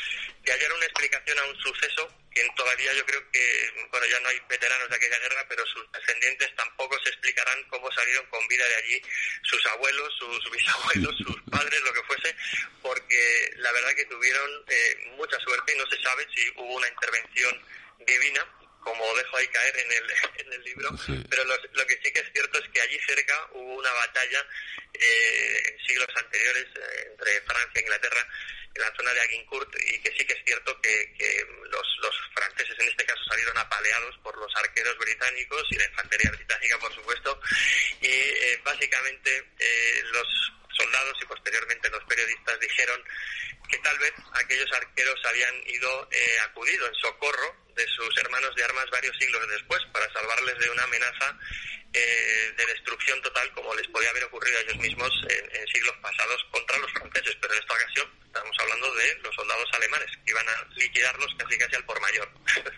de hallar una explicación a un suceso que todavía yo creo que, bueno, ya no hay veteranos de aquella guerra, pero sus descendientes tampoco se explicarán cómo salieron con vida de allí sus abuelos, sus bisabuelos, sus padres, lo que fuese, porque la verdad que tuvieron eh, mucha suerte. Y no se sabe si hubo una intervención divina como dejo ahí caer en el, en el libro, sí. pero lo, lo, que sí que es cierto es que allí cerca hubo una batalla eh, en siglos anteriores eh, entre Francia e Inglaterra en la zona de Agincourt y que sí que es cierto que, que los, los, franceses en este caso salieron apaleados por los arqueros británicos y la infantería británica por supuesto y eh, básicamente eh, los y posteriormente los periodistas dijeron que tal vez aquellos arqueros habían ido eh, acudido en socorro de sus hermanos de armas varios siglos después para salvarles de una amenaza eh, de destrucción total como les podía haber ocurrido a ellos mismos en, siglos pasados contra los franceses, pero en esta ocasión estamos hablando de los soldados alemanes, que iban a liquidarlos casi casi al por mayor.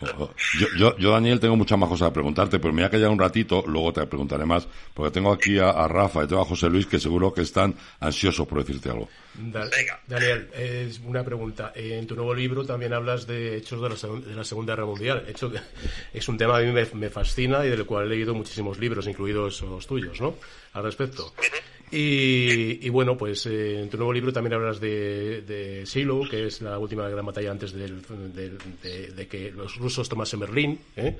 yo, yo, yo, Daniel, tengo muchas más cosas a preguntarte, pero me voy a callar un ratito, luego te preguntaré más, porque tengo aquí a, Rafa y tengo a José Luis, que seguro que están ansiosos por decirte algo. Daniel, es una pregunta. En tu nuevo libro también hablas de hechos de la, de la Segunda Guerra Mundial. Hecho, es un tema que a mí me, fascina y del cual he leído muchísimos libros, incluidos los tuyos, ¿no? Al respecto. Y, bueno, pues eh, en tu nuevo libro también hablas de, de Shiloh, que es la última gran batalla antes de, que los rusos tomasen Berlín. ¿eh?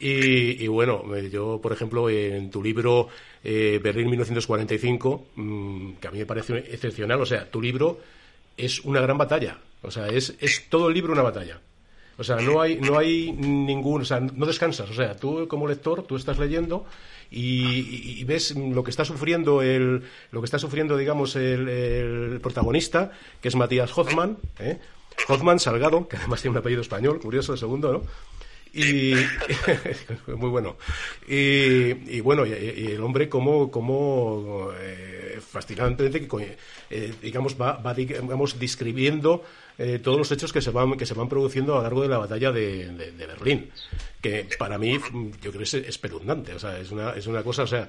Y, bueno, eh, yo, por ejemplo, en tu libro Berlín 1945, mm, que a mí me parece excepcional, o sea, tu libro es una gran batalla. O sea, es, es todo el libro una batalla. O sea, no hay, no hay ningún, o sea, no descansas. O sea, tú como lector, tú estás leyendo y, ves lo que está sufriendo el, lo que está sufriendo, digamos, el, protagonista, que es Matías Hoffman, ¿eh? Hoffman Salgado, que además tiene un apellido español, curioso el segundo, ¿no? Y muy bueno. Y, bueno, y, el hombre como, como eh, fascinantemente, eh, digamos, va, va digamos, describiendo eh, todos los hechos que se van que se van produciendo a lo largo de la batalla de, Berlín que para mí yo creo que es espeluznante o sea es una es una cosa o sea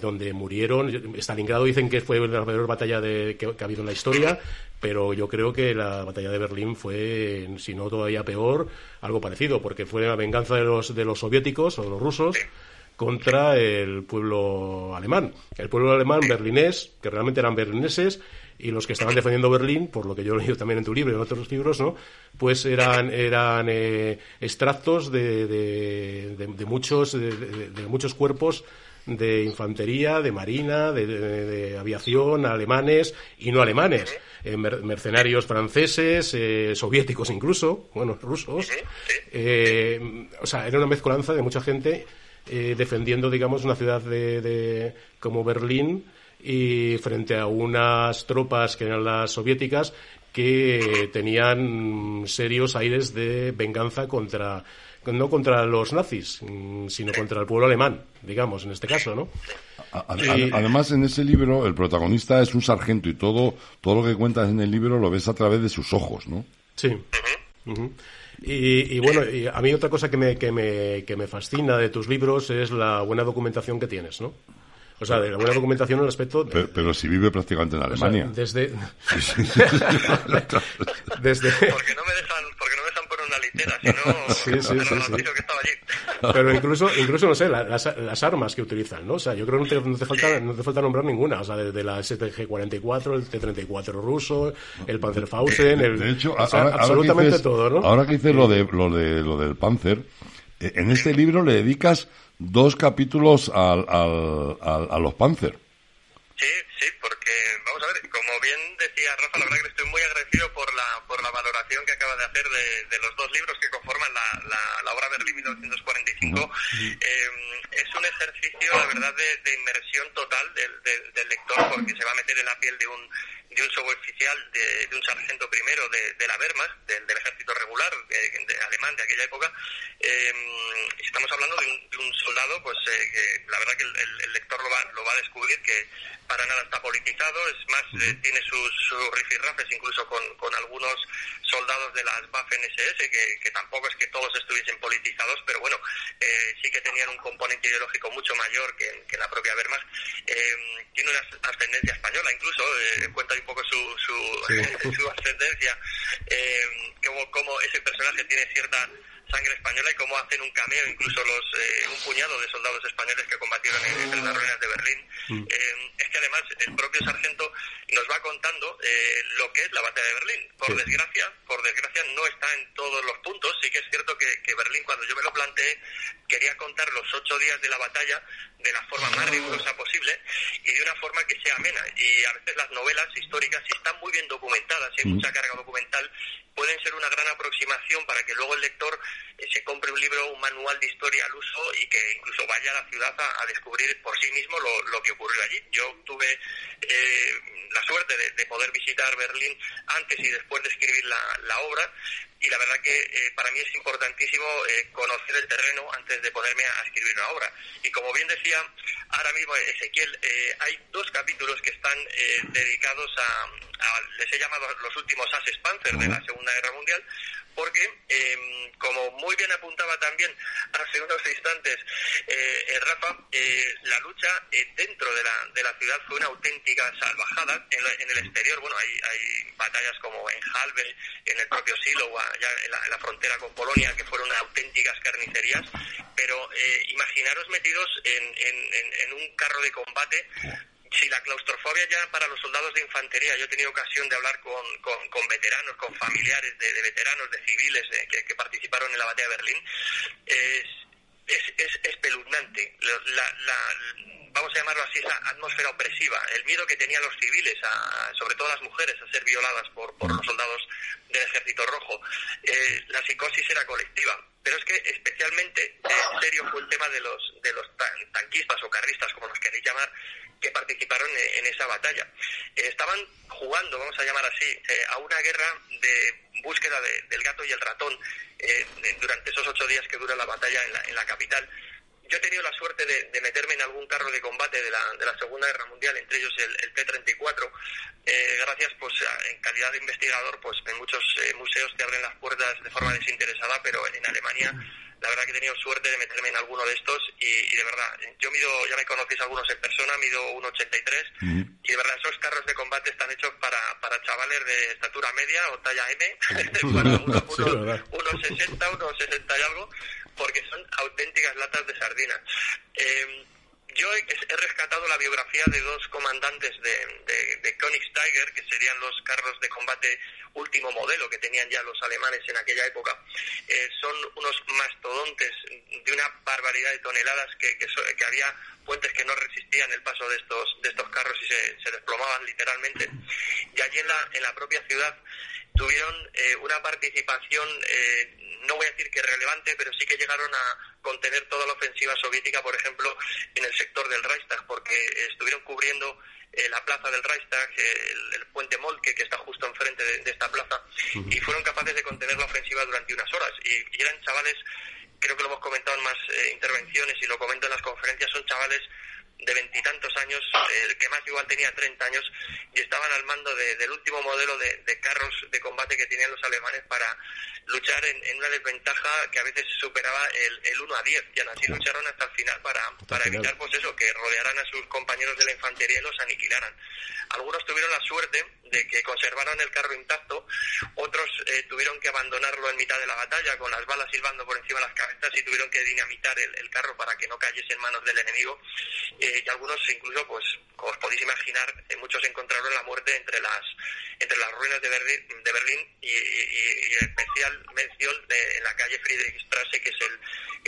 donde murieron Stalingrado dicen que fue la peor batalla de, que, ha habido en la historia pero yo creo que la batalla de Berlín fue si no todavía peor algo parecido porque fue la venganza de los de los soviéticos o los rusos contra el pueblo alemán. El pueblo alemán berlinés, que realmente eran berlineses, y los que estaban defendiendo Berlín, por lo que yo he leído también en tu libro y en otros libros, ¿no? Pues eran, eran eh, extractos de, de, muchos, de, muchos cuerpos de infantería, de marina, de, aviación, alemanes y no alemanes, eh, mercenarios franceses, eh, soviéticos incluso, bueno, rusos. o sea, era una mezcolanza de mucha gente defendiendo, digamos, una ciudad de, como Berlín y frente a unas tropas que eran las soviéticas que tenían serios aires de venganza contra no contra los nazis, mm, sino contra el pueblo alemán, digamos, en este caso, ¿no? Además, en ese libro, el protagonista es un sargento y todo, todo lo que cuentas en el libro lo ves a través de sus ojos, ¿no? Sí. y, bueno, y a mí otra cosa que me, que, me, que me fascina de tus libros es la buena documentación que tienes, ¿no? O sea, de la buena documentación en el aspecto... Pero, si vive prácticamente en Alemania. desde... desde... Porque no me dejan, no no... Sí, sí, sí, que estaba allí. Pero incluso, incluso no sé, las, las, armas que utilizan, ¿no? O sea, yo creo que no te, falta, no te falta nombrar ninguna. O sea, desde la STG-44, el T-34 ruso, el Panzerfausen, el... De hecho, absolutamente todo, ¿no? Ahora que dices lo, de, lo, de, lo del Panzer, eh, en este libro le dedicas dos capítulos al, al, a los Panzer. Sí, sí, porque como bien decía Rafa, la verdad que estoy muy agradecido por la, por la valoración que acaba de hacer de, de los dos libros que conforman la, la, la obra Berlín 1945. Eh, es un ejercicio, la verdad, de, de inmersión total del, del, del, lector porque se va a meter en la piel de un, de un suboficial, de, de un sargento primero de, de la Wehrmacht, del, del ejército regular de, alemán de aquella época. Eh, estamos hablando de un, de un soldado, pues eh, que la verdad que el, el, lector lo va, lo va a descubrir que para nada está politizado, es más, eh, tiene sus, sus rifirrafes incluso con, con, algunos soldados de las Waffen SS, que, que, tampoco es que todos estuviesen politizados, pero bueno, eh, sí que tenían un componente ideológico mucho mayor que, que la propia Wehrmacht. Eh, tiene una ascendencia española incluso, cuenta un poco su, su, su ascendencia, como, como ese personaje tiene cierta sangre española y cómo hacen un cameo incluso los eh, un puñado de soldados españoles que combatieron en, las ruinas de Berlín. Mm. Eh, es que además el propio sargento nos va contando eh, lo que es la batalla de Berlín. Por desgracia, por desgracia no está en todos los puntos. Sí que es cierto que, que Berlín, cuando yo me lo planteé, quería contar los ocho días de la batalla de la forma más rigurosa posible y de una forma que sea amena. Y a veces las novelas históricas, si están muy bien documentadas, si hay mucha carga documental, pueden ser una gran aproximación para que luego el lector eh, se compre un libro, un manual de historia al uso y que incluso vaya a la ciudad a, descubrir por sí mismo lo, lo, que ocurrió allí. Yo tuve eh, la suerte de, de, poder visitar Berlín antes y después de escribir la, la obra y la verdad que eh, para mí es importantísimo eh, conocer el terreno antes de ponerme a escribir una obra. Y como bien decía ahora mismo Ezequiel, eh, hay dos capítulos que están dedicados a, les he llamado los últimos ases Panzer de la Segunda Guerra Mundial, porque, em, como muy bien apuntaba también hace unos instantes eh, Rafa, eh, la lucha eh, dentro de la, de la ciudad fue una auténtica salvajada. En, el exterior, bueno, hay, hay batallas como en Halve, en el propio Silo, allá en la, en la frontera con Polonia, que fueron auténticas carnicerías, pero imaginaros metidos en, en, en un carro de combate si la claustrofobia ya para los soldados de infantería, yo he tenido ocasión de hablar con, con, veteranos, con familiares de, veteranos, de civiles que, participaron en la batalla de Berlín, es, es, espeluznante. La, vamos a llamarlo así, esa atmósfera opresiva, el miedo que tenían los civiles, sobre todo las mujeres, a ser violadas por, por los soldados del Ejército Rojo. Eh, la psicosis era colectiva. Pero es que especialmente en serio fue el tema de los, de los tanquistas o carristas, como los queréis llamar, que participaron en, esa batalla. Eh, estaban jugando, vamos a llamar así, eh, a una guerra de búsqueda del gato y el ratón eh, durante esos ocho días que dura la batalla en la, en la capital. Yo he tenido la suerte de, meterme en algún carro de combate de la, de la Segunda Guerra Mundial, entre ellos el, T-34. gracias, pues, en calidad de investigador, pues en muchos museos te abren las puertas de forma desinteresada, pero en Alemania la verdad que he tenido suerte de meterme en alguno de estos y, de verdad, yo mido, ya me conocéis algunos en persona, mido 1,83 y de verdad esos carros de combate están hechos para, para chavales de estatura media o talla M, para unos 1,60, unos 60 y algo, porque son auténticas latas de sardinas. Eh, yo he, rescatado la biografía de dos comandantes de, de, de Tiger, que serían los carros de combate último modelo que tenían ya los alemanes en aquella época. Eh, son unos mastodontes de una barbaridad de toneladas que, que, había puentes que no resistían el paso de estos, de estos carros y se, se desplomaban literalmente. Y allí en la, en la propia ciudad tuvieron eh, una participación, eh, no voy a decir que relevante, pero sí que llegaron a contener toda la ofensiva soviética, por ejemplo, en el sector del Reichstag, porque estuvieron cubriendo eh, la plaza del Reichstag, el, puente Molke, que está justo enfrente de, esta plaza, y fueron capaces de contener la ofensiva durante unas horas. Y, eran chavales, creo que lo hemos comentado en más intervenciones y lo comento en las conferencias, son chavales de veintitantos años, el que más igual tenía 30 años, y estaban al mando del último modelo de, carros de combate que tenían los alemanes para luchar en, una desventaja que a veces superaba el, el 1 a 10, y aún así lucharon hasta el final para, para evitar pues eso, que rodearan a sus compañeros de la infantería y los aniquilaran. Algunos tuvieron la suerte de que conservaron el carro intacto, otros eh, tuvieron que abandonarlo en mitad de la batalla con las balas silbando por encima de las cabezas y tuvieron que dinamitar el, carro para que no cayese en manos del enemigo. Eh, y algunos incluso, pues, como os podéis imaginar, eh, muchos encontraron la muerte entre las entre las ruinas de Berlín, de Berlín y, especial mención en la calle Friedrichstrasse, que es el,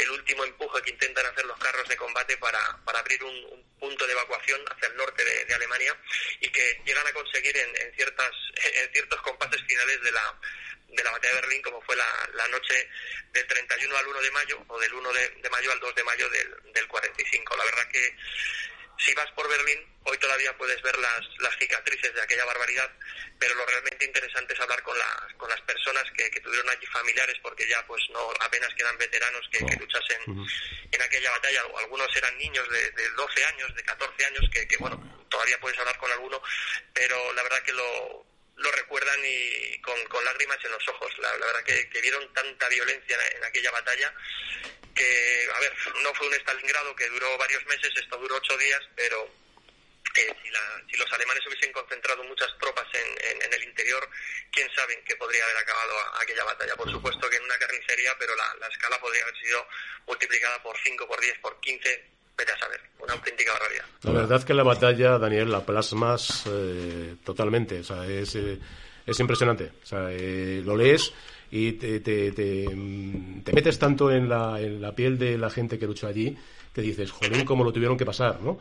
el último empuje que intentan hacer los carros de combate para, para abrir un, punto de evacuación hacia el norte de, Alemania y que llegan a conseguir en, en ciertas en ciertos compases finales de la de la batalla de Berlín, como fue la, la, noche del 31 al 1 de mayo, o del 1 de, mayo al 2 de mayo del, del 45. La verdad que si vas por Berlín, hoy todavía puedes ver las, las cicatrices de aquella barbaridad, pero lo realmente interesante es hablar con, las con las personas que, que, tuvieron allí familiares, porque ya pues no apenas quedan veteranos que, que luchasen en aquella batalla. Algunos eran niños de, de 12 años, de 14 años, que, que bueno, todavía puedes hablar con alguno, pero la verdad que lo, lo recuerdan y con, con lágrimas en los ojos. La, verdad que, que, vieron tanta violencia en, aquella batalla que, a ver, no fue un Stalingrado que duró varios meses, esto duró ocho días, pero eh, si, la, si, los alemanes hubiesen concentrado muchas tropas en, el interior, quién sabe qué podría haber acabado aquella batalla. Por supuesto que en una carnicería, pero la, la escala podría haber sido multiplicada por 5, por 10, por 15, vete a saber, una auténtica barbaridad. La verdad es que la batalla, Daniel, la plasmas eh, totalmente, o sea, es, eh, es impresionante. O sea, eh, lo lees y te, te, te, metes tanto en la, en la piel de la gente que luchó allí que dices, jolín, cómo lo tuvieron que pasar, ¿no?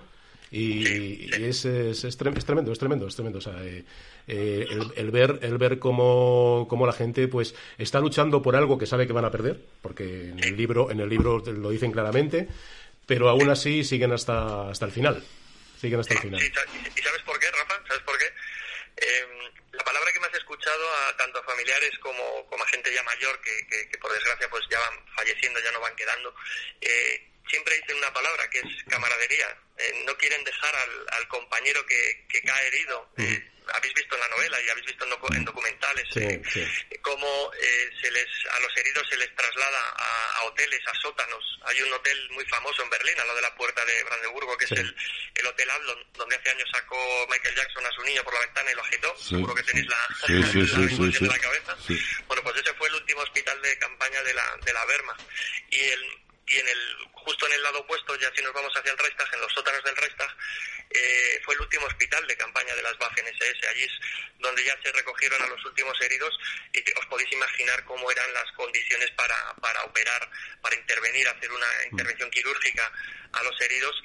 Y, es, es, es, tremendo, es tremendo, es tremendo. O sea, el, el, ver, el ver cómo, cómo, la gente pues está luchando por algo que sabe que van a perder, porque en el libro, en el libro lo dicen claramente, pero aún así siguen hasta, hasta el final. Siguen hasta el final. ¿Y sabes por qué, Rafa? ¿Sabes por qué? Em, la palabra que me has escuchado a tanto a familiares como, como a gente ya mayor que, que, por desgracia pues ya van falleciendo, ya no van quedando. Eh, siempre dicen una palabra que es camaradería. Eh, no quieren dejar al, al compañero que, que cae herido. Eh, habéis visto en la novela y habéis visto en, documentales eh, cómo eh, se les, a los heridos se les traslada a, hoteles, a sótanos. Hay un hotel muy famoso en Berlín, a lo de la puerta de Brandeburgo, que es el, el Hotel Adlon, donde hace años sacó Michael Jackson a su niño por la ventana y lo agitó. Seguro que tenéis la, la, la cabeza. Bueno, pues ese fue el último hospital de campaña de la, de la Wehrmacht. Y el, y en el justo en el lado opuesto, ya si nos vamos hacia el Reichstag, en los sótanos del Reichstag, eh, fue el último hospital de campaña de las Waffen SS. Allí es donde ya se recogieron a los últimos heridos y os podéis imaginar cómo eran las condiciones para, para operar, para intervenir, hacer una intervención quirúrgica a los heridos.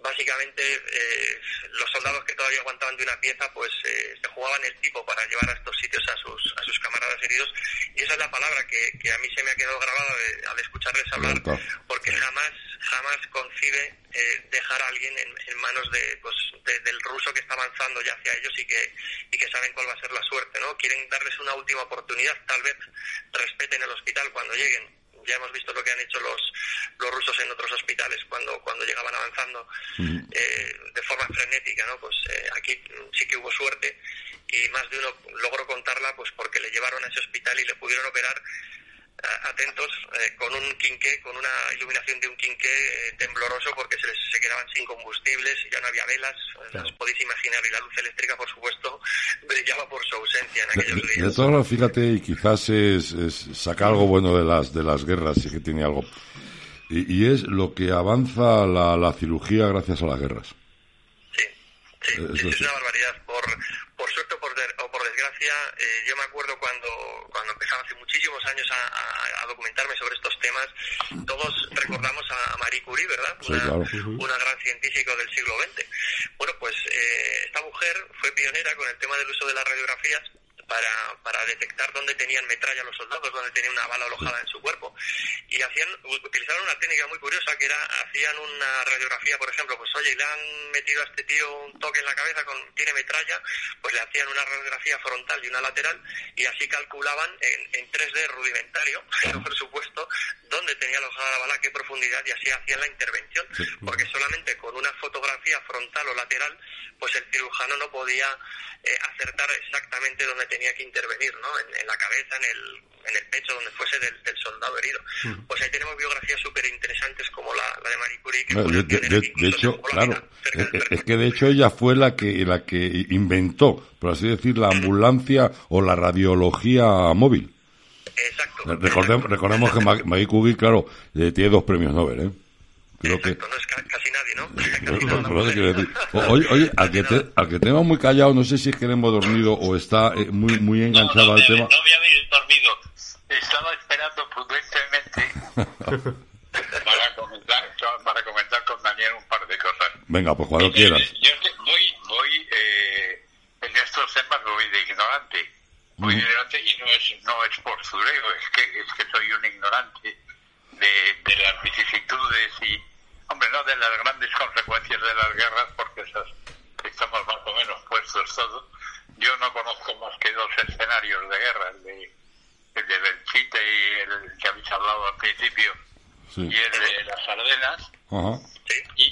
Básicamente, eh, los soldados que todavía aguantaban de una pieza, pues eh, se jugaban el tipo para llevar a estos sitios a sus, a sus camaradas heridos. Y esa es la palabra que, que a mí se me ha quedado grabada al escucharles hablar, porque jamás, jamás concibe eh, dejar a alguien en, manos de, pues, del ruso que está avanzando ya hacia ellos y que, y que saben cuál va a ser la suerte, ¿no? Quieren darles una última oportunidad, tal vez respeten el hospital cuando lleguen. Ya hemos visto lo que han hecho los, los rusos en otros hospitales cuando, cuando llegaban avanzando eh, de forma frenética, ¿no? Pues eh, aquí sí que hubo suerte y más de uno logró contarla pues porque le llevaron a ese hospital y le pudieron operar atentos eh, con un quinqué, con una iluminación de un quinqué eh, tembloroso porque se, se quedaban sin combustibles, ya no había velas, os podéis imaginar, y la luz eléctrica, por supuesto, brillaba por su ausencia en aquellos días. De, todas fíjate, y quizás es, saca algo bueno de las, de las guerras, sí que tiene algo. Y, es lo que avanza la, la, cirugía gracias a las guerras. Sí, sí, es, una barbaridad. Por, por suerte o por, desgracia, eh, yo me acuerdo cuando, cuando empezaba hace muchísimos años a, documentarme sobre estos temas, todos recordamos a, Marie Curie, ¿verdad? Una, gran científica del siglo XX. Bueno, pues eh, esta mujer fue pionera con el tema del uso de las radiografías para, para detectar dónde tenían metralla los soldados, dónde tenían una bala alojada en su cuerpo. Y hacían, utilizaron una técnica muy curiosa que era, hacían una radiografía, por ejemplo, pues oye, le han metido a este tío un toque en la cabeza, con, tiene metralla, pues le hacían una radiografía frontal y una lateral y así calculaban en, en 3D rudimentario, por supuesto, dónde tenía alojada la bala, qué profundidad y así hacían la intervención, porque solamente con una fotografía frontal o lateral, pues el cirujano no podía eh, acertar exactamente dónde tenía que intervenir, ¿no? En, la cabeza, en el, en el pecho, donde fuese del, soldado herido. Pues ahí tenemos biografías súper interesantes como la, de Marie Curie. Que de, hecho, claro, es, que de hecho ella fue la que, la que inventó, por así decir, la ambulancia o la radiología móvil. Exacto. Recordemos, recordemos que Marie Curie, claro, eh, tiene dos premios Nobel, ¿eh? Creo que... No es casi nadie, ¿no? Oye, oye al, que te, al que tenemos muy callado, no sé si es que le hemos dormido o está eh, muy muy enganchado al tema. No me habéis dormido. Estaba esperando prudentemente para, comentar, para comentar con Daniel un par de cosas. Venga, pues cuando quieras. Yo voy, voy eh, en estos temas voy de ignorante. Muy ignorante y no es, no es por zureo, es que, es que soy un ignorante de, de las vicisitudes y Hombre, no de las grandes consecuencias de las guerras, porque esas estamos más o menos puestos todos. Yo no conozco más que dos escenarios de guerra, el de, el de Belchite y el que habéis hablado al principio, y el de las Ardenas. Y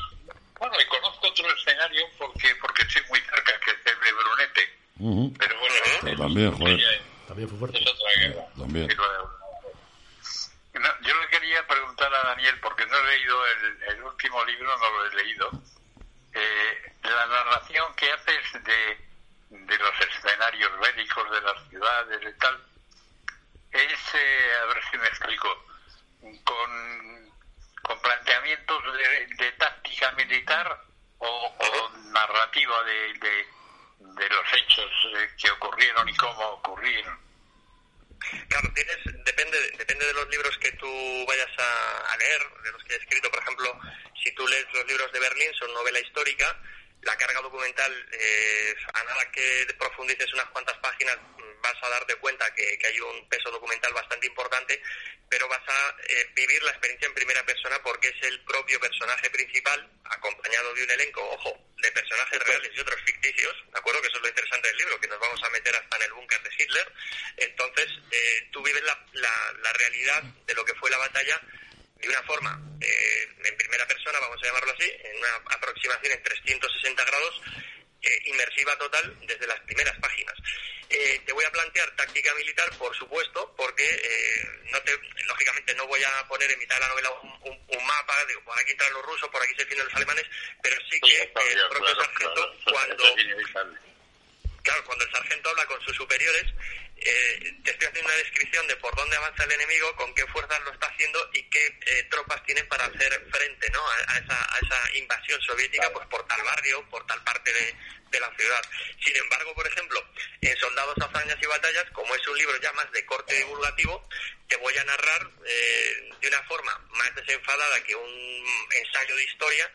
bueno, y conozco otro escenario porque porque estoy muy cerca, que es el de Brunete. Pero bueno, también, joder. también fue fuerte. Es otra guerra. También yo le quería preguntar a Daniel, porque no he leído el, último libro, no lo he leído. Eh, la narración que haces de, de los escenarios bélicos de las ciudades y tal, es, eh, a ver si me explico, con, con planteamientos de, táctica militar o, narrativa de, de, de, los hechos eh, que ocurrieron y cómo ocurrieron. Claro, tienes, depende, depende de los libros que tú vayas a, leer, de los que he escrito, por ejemplo, si tú lees los libros de Berlín, son novela histórica, la carga documental, eh, a nada que profundices unas cuantas páginas, vas a darte cuenta que, que hay un peso documental bastante importante, pero vas a eh, vivir la experiencia en primera persona porque es el propio personaje principal, acompañado de un elenco, ojo, de personajes reales y otros ficticios, ¿de acuerdo? Que eso es lo interesante del libro, que nos vamos a meter hasta en el búnker de Hitler. Entonces, eh, tú vives la, la, la realidad de lo que fue la batalla de una forma eh, en primera persona, vamos a llamarlo así, en una aproximación en 360 grados, eh, inmersiva total desde las primeras páginas. Eh, te voy a plantear táctica militar, por supuesto, porque eh, no te, lógicamente no voy a poner en mitad de la novela un, un- un mapa, digo, por aquí entran los rusos, por aquí se defienden los alemanes, pero sí que el propio sargento, cuando, claro, cuando el sargento habla con sus superiores, eh, te estoy haciendo una descripción de por dónde avanza el enemigo, con qué fuerzas lo está haciendo y qué eh, tropas tienen para hacer frente ¿no? a, a esa, a esa invasión soviética pues por tal barrio, por tal parte de, de la ciudad. Sin embargo, por ejemplo, en Soldados, Hazañas y Batallas, como es un libro ya más de corte divulgativo, te voy a narrar eh, de una forma más desenfadada que un ensayo de historia,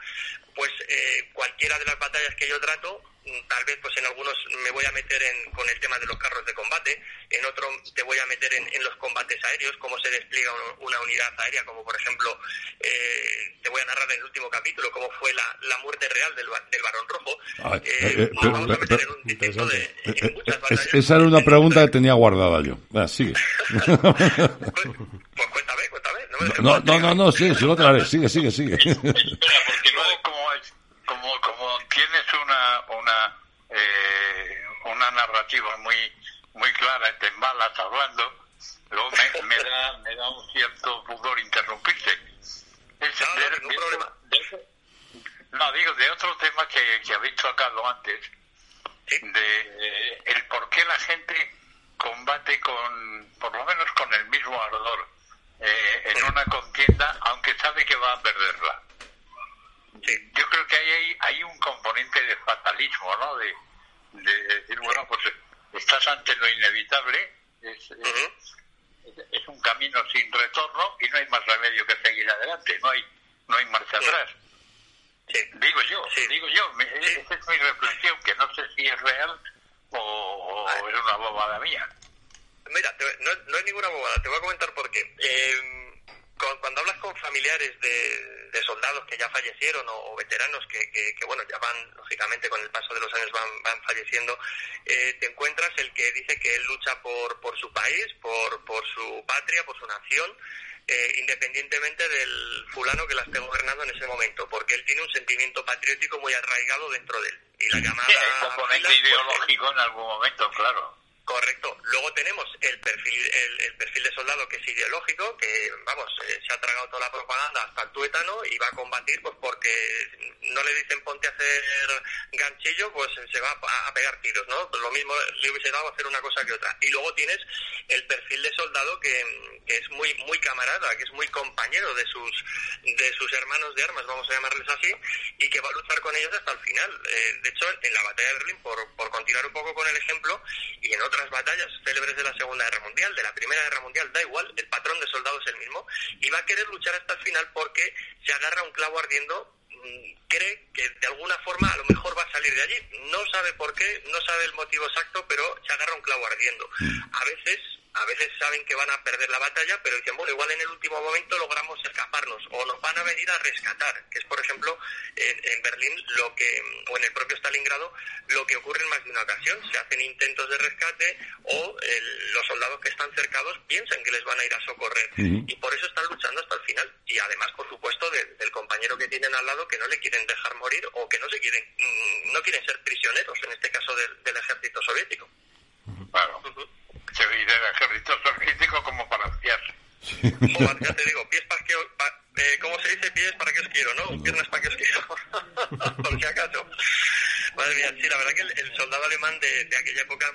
pues eh, cualquiera de las batallas que yo trato, tal vez pues en algunos me voy a meter en, con el tema de los carros de combate, en otro te voy a meter en, en los combates aéreos, cómo se despliega un- una unidad aérea, como por ejemplo eh, te voy a narrar en el último capítulo cómo fue la, la muerte real del, ba- del Barón Rojo. Ay, Eh, eh, nos pero- vamos a meter en pero- un distinto de en muchas es- batallas. esa era una pregunta que tenía guardada yo. Va, sigue. Pues cuéntame, cuéntame. No, No, no, no, no, sigue, sigue otra vez. Sigue, sigue, sigue. Espera, porque luego como, es- como, como tienes una, una, eh, una narrativa muy, muy clara, te embalas hablando, luego me, me da, me da un cierto pudor interrumpirte. Es No, no, de- problema. de- no, digo, de otro tema que, que habéis tocado antes, de eh, el por qué la gente combate con, por lo menos con el mismo ardor eh, en una contienda, aunque sabe que va a perderla. Sí. Yo creo que hay, hay un componente de fatalismo, ¿no? De, de decir, bueno, pues estás ante lo inevitable, es, es- un camino sin retorno y no hay más remedio que seguir adelante, no hay, no hay marcha atrás. Sí. Digo yo, Sí. digo yo, esa es mi reflexión, que no sé si es real o, o es una bobada mía. Mira, te- no, no es ninguna bobada, te voy a comentar por qué. Eh, cuando hablas con familiares de, de soldados que ya fallecieron o, o veteranos que, que- que, bueno, ya van, lógicamente, con el paso de los años van, van falleciendo, eh, te encuentras el que dice que él lucha por, por su país, por, por su patria, por su nación, eh, independientemente del fulano que la esté gobernando en ese momento, porque él tiene un sentimiento patriótico muy arraigado dentro de él. Y la llamada... Sí, hay componente pues, ideológico en algún momento, claro. Correcto. Luego tenemos el perfil, el, el perfil de soldado que es ideológico, que vamos, eh, se ha tragado toda la propaganda hasta el tuétano y va a combatir, pues porque no le dicen ponte a hacer ganchillo, pues se va a, a pegar tiros, ¿no? Lo mismo le hubiese dado a hacer una cosa que otra. Y luego tienes el perfil de soldado que, que es muy muy camarada, que es muy compañero de sus de sus hermanos de armas, vamos a llamarles así, y que va a luchar con ellos hasta el final. Eh, de hecho, en la batalla de Berlín, por, por continuar un poco con el ejemplo, y en otras batallas célebres de la Segunda Guerra Mundial, de la Primera Guerra Mundial, da igual, el patrón de soldado es el mismo, y va a querer luchar hasta el final porque se agarra un clavo ardiendo mm, cree que de alguna forma a lo mejor va a salir de allí. No sabe por qué, no sabe el motivo exacto, pero se agarra un clavo ardiendo. A veces, a veces saben que van a perder la batalla, pero dicen, bueno, igual en el último momento logramos escaparnos o nos van a venir a rescatar, que es por ejemplo en, en Berlín lo que o en el propio Stalingrado lo que ocurre en más de una ocasión. Se hacen intentos de rescate o el- los soldados que están cercados piensan que les van a ir a socorrer y por eso están luchando hasta el final. Y además, por supuesto, de- del compañero que tienen al lado que no le quieren dejar morir o que no se quieren, mm, no quieren ser prisioneros, en este caso del, del ejército soviético. Claro. Del ejército soviético como para fiarse. Joder, ya te digo, pies para que os- pa- eh, ¿cómo se dice? Pies para que os quiero, ¿no? Piernas para que os quiero, por si acaso. Madre mía, sí, la verdad que el, el soldado alemán de, de aquella época,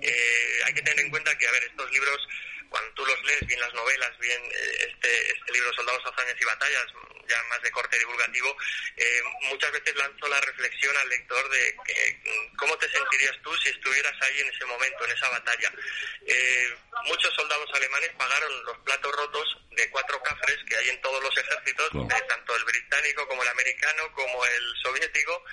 eh, hay que tener en cuenta que, a ver, estos libros, cuando tú los lees, bien las novelas, bien eh, este, este libro Soldados, Hazañas y Batallas, ya más de corte divulgativo, eh, muchas veces lanzo la reflexión al lector de que, mm, cómo te sentirías tú si estuvieras ahí en ese momento, en esa batalla. Eh, muchos soldados alemanes pagaron los platos rotos de cuatro cafres que hay en todos los ejércitos, eh, tanto el británico como el americano como el soviético,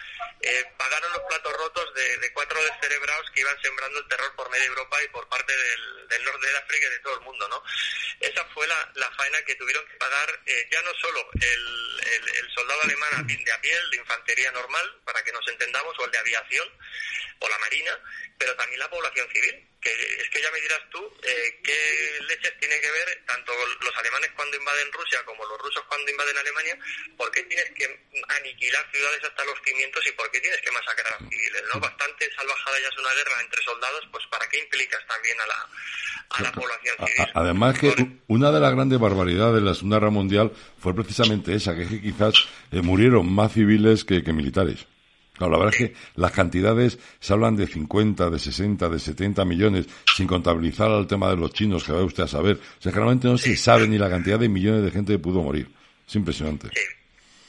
eh, pagaron los platos rotos de, de, cuatro descerebrados que iban sembrando el terror por media Europa y por parte del, del norte de África y de todo el mundo, ¿no? Esa fue la, la faena que tuvieron que pagar eh, ya no solo el, el, el, soldado alemán de a piel, de infantería normal, para que nos entendamos, o el de aviación, o la marina, pero también la población civil, que es que ya me dirás tú eh, qué leches tiene que ver tanto los alemanes cuando invaden Rusia como los rusos cuando invaden Alemania, por qué tienes que aniquilar ciudades hasta los cimientos y por qué tienes que masacrar a civiles, ¿no? Bastante salvajada ya es una guerra entre soldados, pues ¿para qué implicas también a la, a la población civil? Además que una de las grandes barbaridades de la Segunda Guerra Mundial fue precisamente esa, que, es que quizás eh, murieron más civiles que, que militares. Claro, la verdad es que las cantidades se hablan de 50, de 60, de 70 millones, sin contabilizar al tema de los chinos, que va usted a saber. O sea, generalmente no se sabe ni la cantidad de millones de gente que pudo morir. Es impresionante. Sí,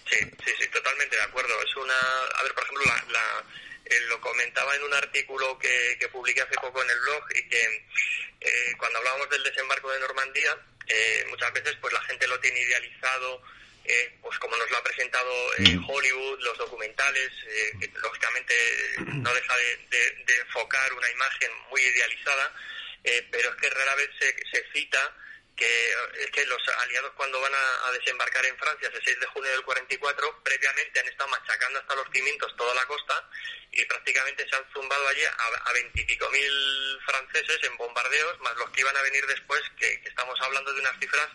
sí, sí, sí totalmente de acuerdo. Es una... A ver, por ejemplo, la, la eh, lo comentaba en un artículo que, que, publiqué hace poco en el blog y que eh, cuando hablábamos del desembarco de Normandía, eh, muchas veces pues la gente lo tiene idealizado eh, pues como nos lo ha presentado eh, Hollywood, los documentales, eh, que lógicamente no deja de, de, de, enfocar una imagen muy idealizada, eh, pero es que rara vez se, se cita que es que los aliados cuando van a, desembarcar en Francia ese 6 de junio del 44 previamente han estado machacando hasta los cimientos toda la costa y prácticamente se han zumbado allí a veintipico mil franceses en bombardeos más los que iban a venir después que estamos hablando de unas cifras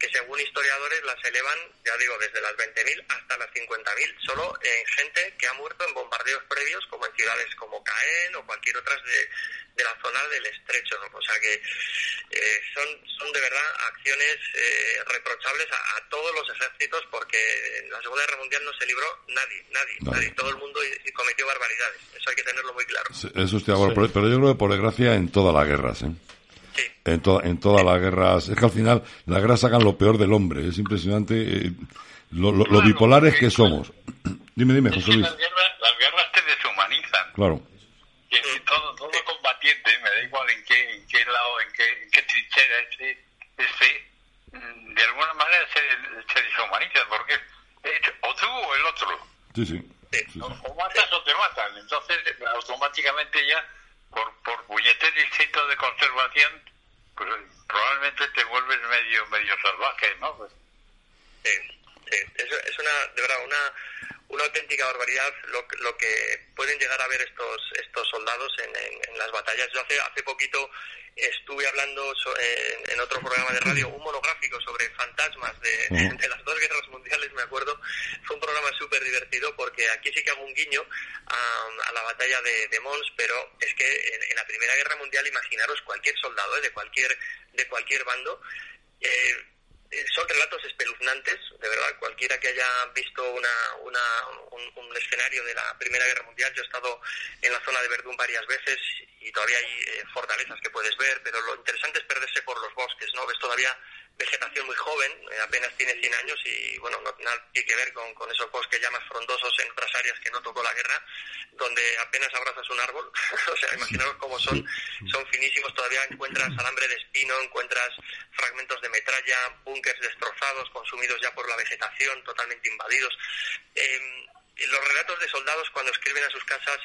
que según historiadores las elevan, ya digo, desde las 20.000 hasta las 50.000, solo en gente que ha muerto en bombardeos previos, como en ciudades como Caen o cualquier otra de, de la zona del estrecho. ¿no? O sea que eh, son, son de verdad acciones eh, reprochables a, a, todos los ejércitos, porque en la Segunda Guerra Mundial no se libró nadie, nadie, no. nadie. Todo el mundo y, y cometió barbaridades. Eso hay que tenerlo muy claro. Sí, eso estoy de acuerdo, sí. pero yo creo que por desgracia en todas las guerras. ¿eh? Sí. En, to en todas las guerras. Es que al final las guerras sacan lo peor del hombre. Es impresionante eh, lo, lo, lo, bipolares que somos. dime, dime, José Luis. Las guerras, las guerras te deshumanizan. Claro. Que todo, todo combatiente, me da igual en qué, en qué lado, en qué, en qué trinchera esté, esté, de alguna manera se, se deshumaniza, porque es o tú o el otro. Sí, sí. sí, O, o, matas o te matan. Entonces, automáticamente ya, por, por puñetes distintos de conservación, pues probablemente te vuelves medio medio salvaje, ¿no? Pues, sí, sí. Es, es una, de verdad, una una auténtica barbaridad lo, lo, que pueden llegar a ver estos estos soldados en, en, en las batallas. Yo hace hace poquito estuve hablando so, en, en, otro programa de radio un monográfico sobre fantasmas de, de las dos guerras mundiales, me acuerdo. Fue un programa súper divertido porque aquí sí que hago un guiño a, a la batalla de, de, Mons, pero es que en, la Primera Guerra Mundial, imaginaros cualquier soldado ¿eh? de cualquier de cualquier bando. Eh, son relatos espeluznantes, de verdad, cualquiera que haya visto una, una, un, un, escenario de la Primera Guerra Mundial, yo he estado en la zona de Verdún varias veces y todavía hay eh, fortalezas que puedes ver, pero lo interesante es perderse por los bosques, ¿no? Ves todavía vegetación muy joven, eh, apenas tiene 100 años y, bueno, no nada tiene que ver con, con esos bosques ya más frondosos en otras áreas que no tocó la guerra, donde apenas abrazas un árbol, o sea, imaginaros cómo son, son finísimos, todavía encuentras alambre de espino, encuentras fragmentos de metralla, búnkers destrozados, consumidos ya por la vegetación, totalmente invadidos. Eh, los relatos de soldados cuando escriben a sus casas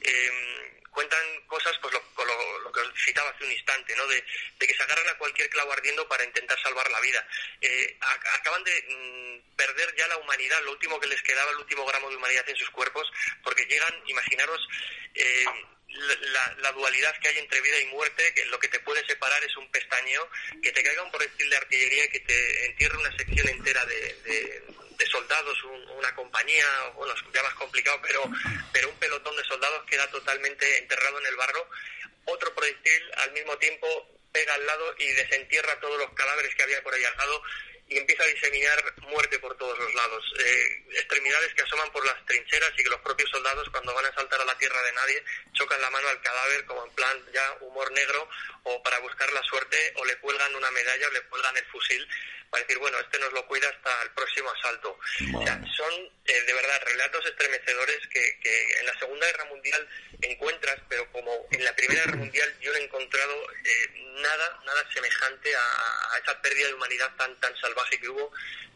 eh, cuentan cosas, pues lo, que os citaba hace un instante, ¿no? De, de, que se agarran a cualquier clavo ardiendo para intentar salvar la vida. Eh, acaban de mm, perder ya la humanidad, lo último que les quedaba, el último gramo de humanidad en sus cuerpos, porque llegan, imaginaros, eh, la, dualidad que hay entre vida y muerte, que lo que te puede separar es un pestañeo, que te caiga un proyectil de artillería y que te entierre una sección entera de, de soldados, un, una compañía, bueno, ya más complicado, pero, pero un pelotón de soldados queda totalmente enterrado en el barro. Otro proyectil al mismo tiempo pega al lado y desentierra todos los cadáveres que había por ahí al lado y empieza a diseminar muerte por todos los lados. Eh, extremidades que asoman por las trincheras y que los propios soldados cuando van a saltar a la tierra de nadie chocan la mano al cadáver como en plan ya humor negro o para buscar la suerte o le cuelgan una medalla o le cuelgan el fusil para decir, bueno, este nos lo cuida hasta el próximo asalto. O sea, son eh, de verdad relatos estremecedores que, que, en la Segunda Guerra Mundial encuentras, pero como en la Primera Guerra Mundial yo no he encontrado eh, nada nada, semejante a, esa pérdida de humanidad tan, tan salvaje que hubo,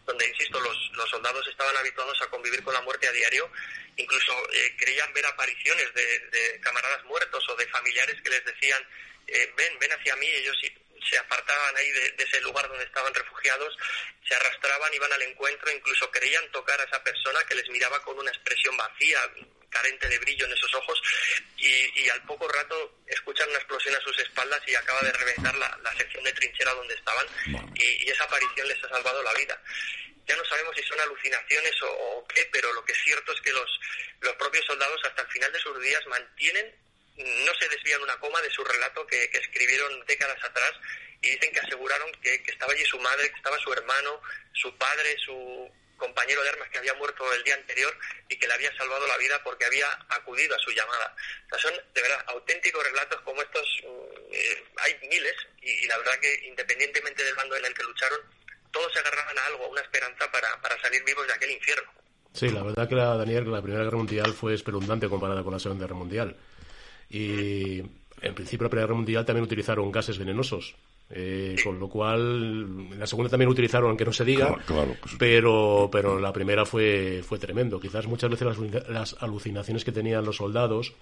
donde, insisto, los, los soldados estaban habituados a convivir con la muerte a diario, incluso eh, creían ver apariciones de, camaradas muertos o de familiares que les decían, eh, ven, ven hacia mí, ellos se apartaban ahí de, ese lugar donde estaban refugiados, se arrastraban, iban al encuentro, incluso creían tocar a esa persona que les miraba con una expresión vacía, carente de brillo en esos ojos, y, al poco rato escuchan una explosión a sus espaldas y acaba de reventar la, sección de trinchera donde estaban, y, esa aparición les ha salvado la vida. Ya no sabemos si son alucinaciones o, qué, pero lo que es cierto es que los, los propios soldados hasta el final de sus días mantienen no se desvían una coma de su relato que, escribieron décadas atrás y dicen que aseguraron que, estaba allí su madre, que estaba su hermano, su padre, su compañero de armas que había muerto el día anterior y que le había salvado la vida porque había acudido a su llamada. O sea, son de verdad auténticos relatos como estos, mm, eh, hay miles y, la verdad que independientemente del bando en el que lucharon, todos se agarraban a algo, a una esperanza para, para salir vivos de aquel infierno. Sí, la verdad que la, Daniel, la Primera Guerra Mundial fue espeluznante comparada con la Segunda Guerra Mundial. Y en principio la Primera Guerra Mundial también utilizaron gases venenosos. Eh, con lo cual, la segunda también utilizaron, aunque no se diga, claro, pues pero, pero la primera fue, fue tremendo. Quizás muchas veces las, alucinaciones que tenían los soldados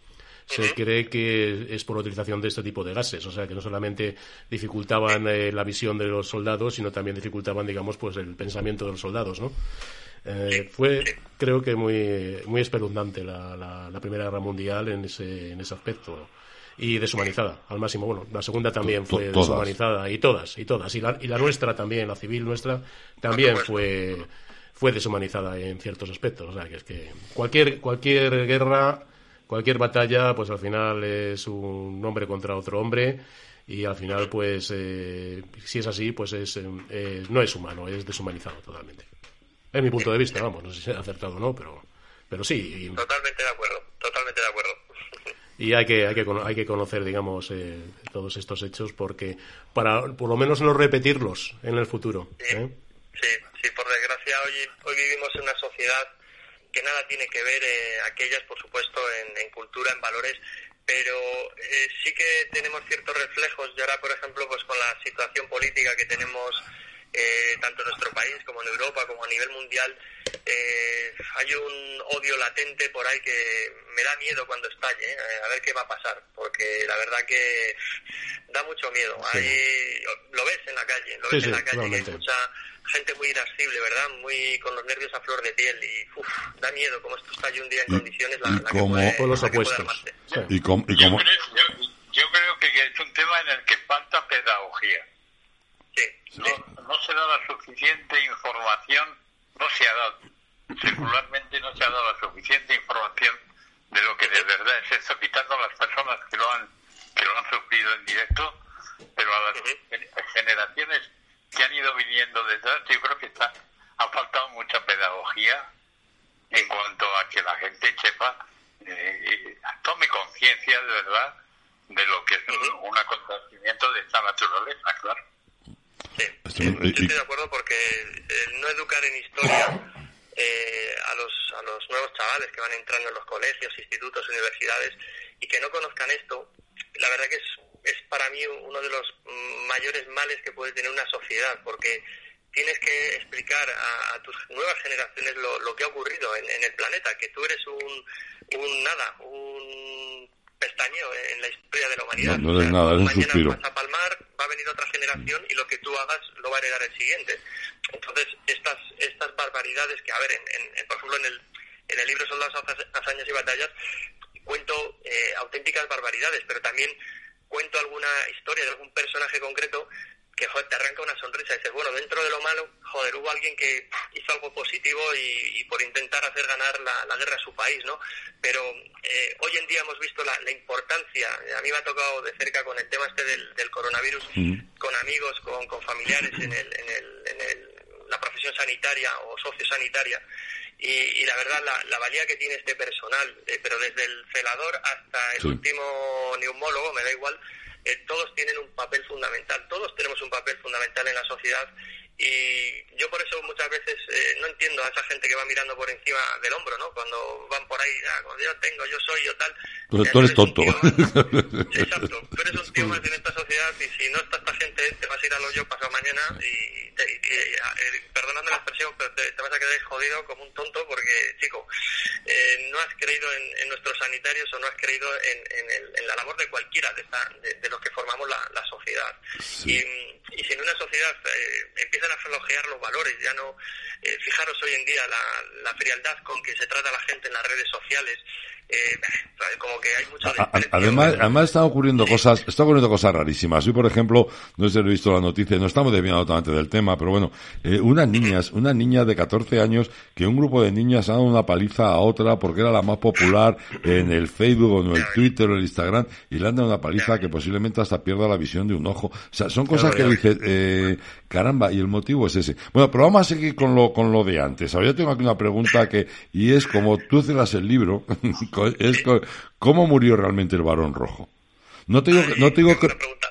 se cree que es por la utilización de este tipo de gases, o sea que no solamente dificultaban eh, la visión de los soldados, sino también dificultaban, digamos, pues el pensamiento de los soldados, ¿no? Eh, fue, creo que muy, muy espeluznante la, la, Primera Guerra Mundial en ese, en ese aspecto y deshumanizada al máximo. Bueno, la segunda también fue deshumanizada y todas, y todas. Y la, y la nuestra también, la civil nuestra, también fue, fue deshumanizada en ciertos aspectos. O sea, que es que cualquier, cualquier guerra, cualquier batalla, pues al final es un hombre contra otro hombre y al final, pues, eh, si es así, pues es, eh, no es humano, es deshumanizado totalmente. Es mi punto de vista, vamos, no sé si he acertado o no, pero, pero sí. Totalmente de acuerdo, totalmente de acuerdo. Y hay que, hay que, hay que conocer, digamos, eh, todos estos hechos porque para por lo menos no repetirlos en el futuro. Sí, ¿eh? sí, por desgracia hoy, hoy vivimos en una sociedad que nada tiene que ver, eh, aquellas, por supuesto, en, cultura, en valores, pero eh, sí que tenemos ciertos reflejos. Y ahora, por ejemplo, pues con la situación política que tenemos eh, tanto en nuestro país como en Europa, como a nivel mundial, eh, hay un odio latente por ahí que me da miedo cuando estalle, eh, a ver qué va a pasar, porque la verdad que da mucho miedo. lo ves en la calle, lo ves en la calle, que hay mucha gente muy irascible, ¿verdad? Muy con los nervios a flor de piel y da miedo como esto estalle un día en condiciones la, la como, que puede, los opuestos. Y, como, y como... Yo, creo, yo creo que es un tema en el que falta pedagogía no, no se da la suficiente información, no se ha dado, circularmente no se ha dado la suficiente información de lo que de verdad es esto, quitando a las personas que lo han, que lo han sufrido en directo, pero a las generaciones que han ido viniendo detrás, yo creo que está, ha faltado mucha pedagogía en cuanto a que la gente sepa, eh, tome conciencia de verdad de lo que es un acontecimiento de esta naturaleza, claro. Sí, estoy de acuerdo porque no educar en historia eh, a, los, a los nuevos chavales que van entrando en los colegios, institutos, universidades y que no conozcan esto, la verdad que es, es para mí uno de los mayores males que puede tener una sociedad porque tienes que explicar a, tus nuevas generaciones lo, lo, que ha ocurrido en, en, el planeta, que tú eres un, un nada, un pestañeo en la historia de la humanidad. No, no nada, es un Mañana vas a palmar, va a venir otra generación y lo que tú hagas lo va a heredar el siguiente. Entonces, estas estas barbaridades que, a ver, en, por ejemplo, en el, en el libro son las hazañas y batallas, cuento eh, auténticas barbaridades, pero también cuento alguna historia de algún personaje concreto que joder, te arranca una sonrisa y dices, bueno, dentro de lo malo, joder, hubo alguien que hizo algo positivo y, por intentar hacer ganar la, guerra a su país, ¿no? Pero eh, hoy en día hemos visto la, importancia, a mí me ha tocado de cerca con el tema este del, coronavirus, con amigos, con, con familiares en, el, en, el, en el, la profesión sanitaria o sociosanitaria, y, y la verdad, la, la, valía que tiene este personal, eh, pero desde el celador hasta el último neumólogo, me da igual, eh, todos tienen un papel fundamental, todos tenemos un papel fundamental en la sociedad Y yo por eso muchas veces eh, no entiendo a esa gente que va mirando por encima del hombro, ¿no? Cuando van por ahí, ah, yo tengo, yo soy, yo tal. Tú, tú eres tonto. Exacto, tú eres un tío más en esta sociedad y si no está esta gente te vas a ir a lo yo pasado mañana y, te, y, eh, perdonando la expresión, pero te, te, vas a quedar jodido como un tonto porque, chico, eh, no has creído en, en, nuestros sanitarios o no has creído en, en, el, en la labor de cualquiera de, esta, de, de los que formamos la, la sociedad. Sí. Y, y, si en una sociedad eh, empiezan a flojear los valores, ya no, eh, fijaros hoy en día la, la frialdad con que se trata a la gente en las redes sociales, eh, como que hay mucho además además están ocurriendo sí. cosas están ocurriendo cosas rarísimas. Hoy por ejemplo no sé si he visto la noticia no estamos desviando totalmente del tema pero bueno eh, unas niñas una niña de 14 años que un grupo de niñas ha dado una paliza a otra porque era la más popular en el Facebook o en el Twitter o el Instagram y le han dado una paliza que posiblemente hasta pierda la visión de un ojo. O sea son cosas que dices eh, caramba y el motivo es ese. Bueno pero vamos a seguir con lo con lo de antes. Ahora yo tengo aquí una pregunta que y es como tú cerras el libro es cómo murió realmente el varón rojo. No te digo, que, no te digo que,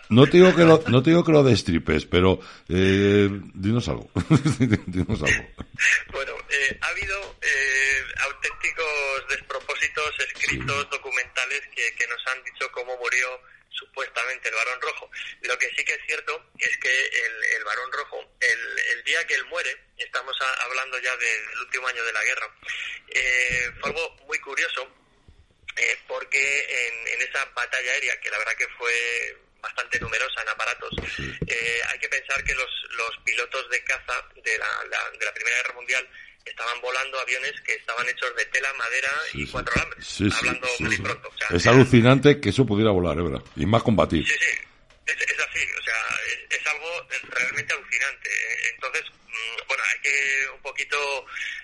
no te digo que lo, no te digo que lo destripes, pero eh, dinos algo. dinos algo. Bueno, eh, ha habido eh, auténticos despropósitos escritos, sí. documentales que, que nos han dicho cómo murió supuestamente el varón rojo. Lo que sí que es cierto es que el, el varón rojo, el, el, día que él muere, estamos a, hablando ya del último año de la guerra, eh, fue algo muy curioso eh, porque en, en, esa batalla aérea, que la verdad que fue bastante numerosa en aparatos, eh, hay que pensar que los, los pilotos de caza de la, la, de la Primera Guerra Mundial estaban volando aviones que estaban hechos de tela, madera sí, y cuatro alambres, sí, hablando muy pronto. O sea, es alucinante que eso pudiera volar, ¿eh, verdad? Y más combatir. Sí, sí, es, es así, o sea, es, es, algo realmente alucinante. Entonces, mm, bueno, hay que un poquito...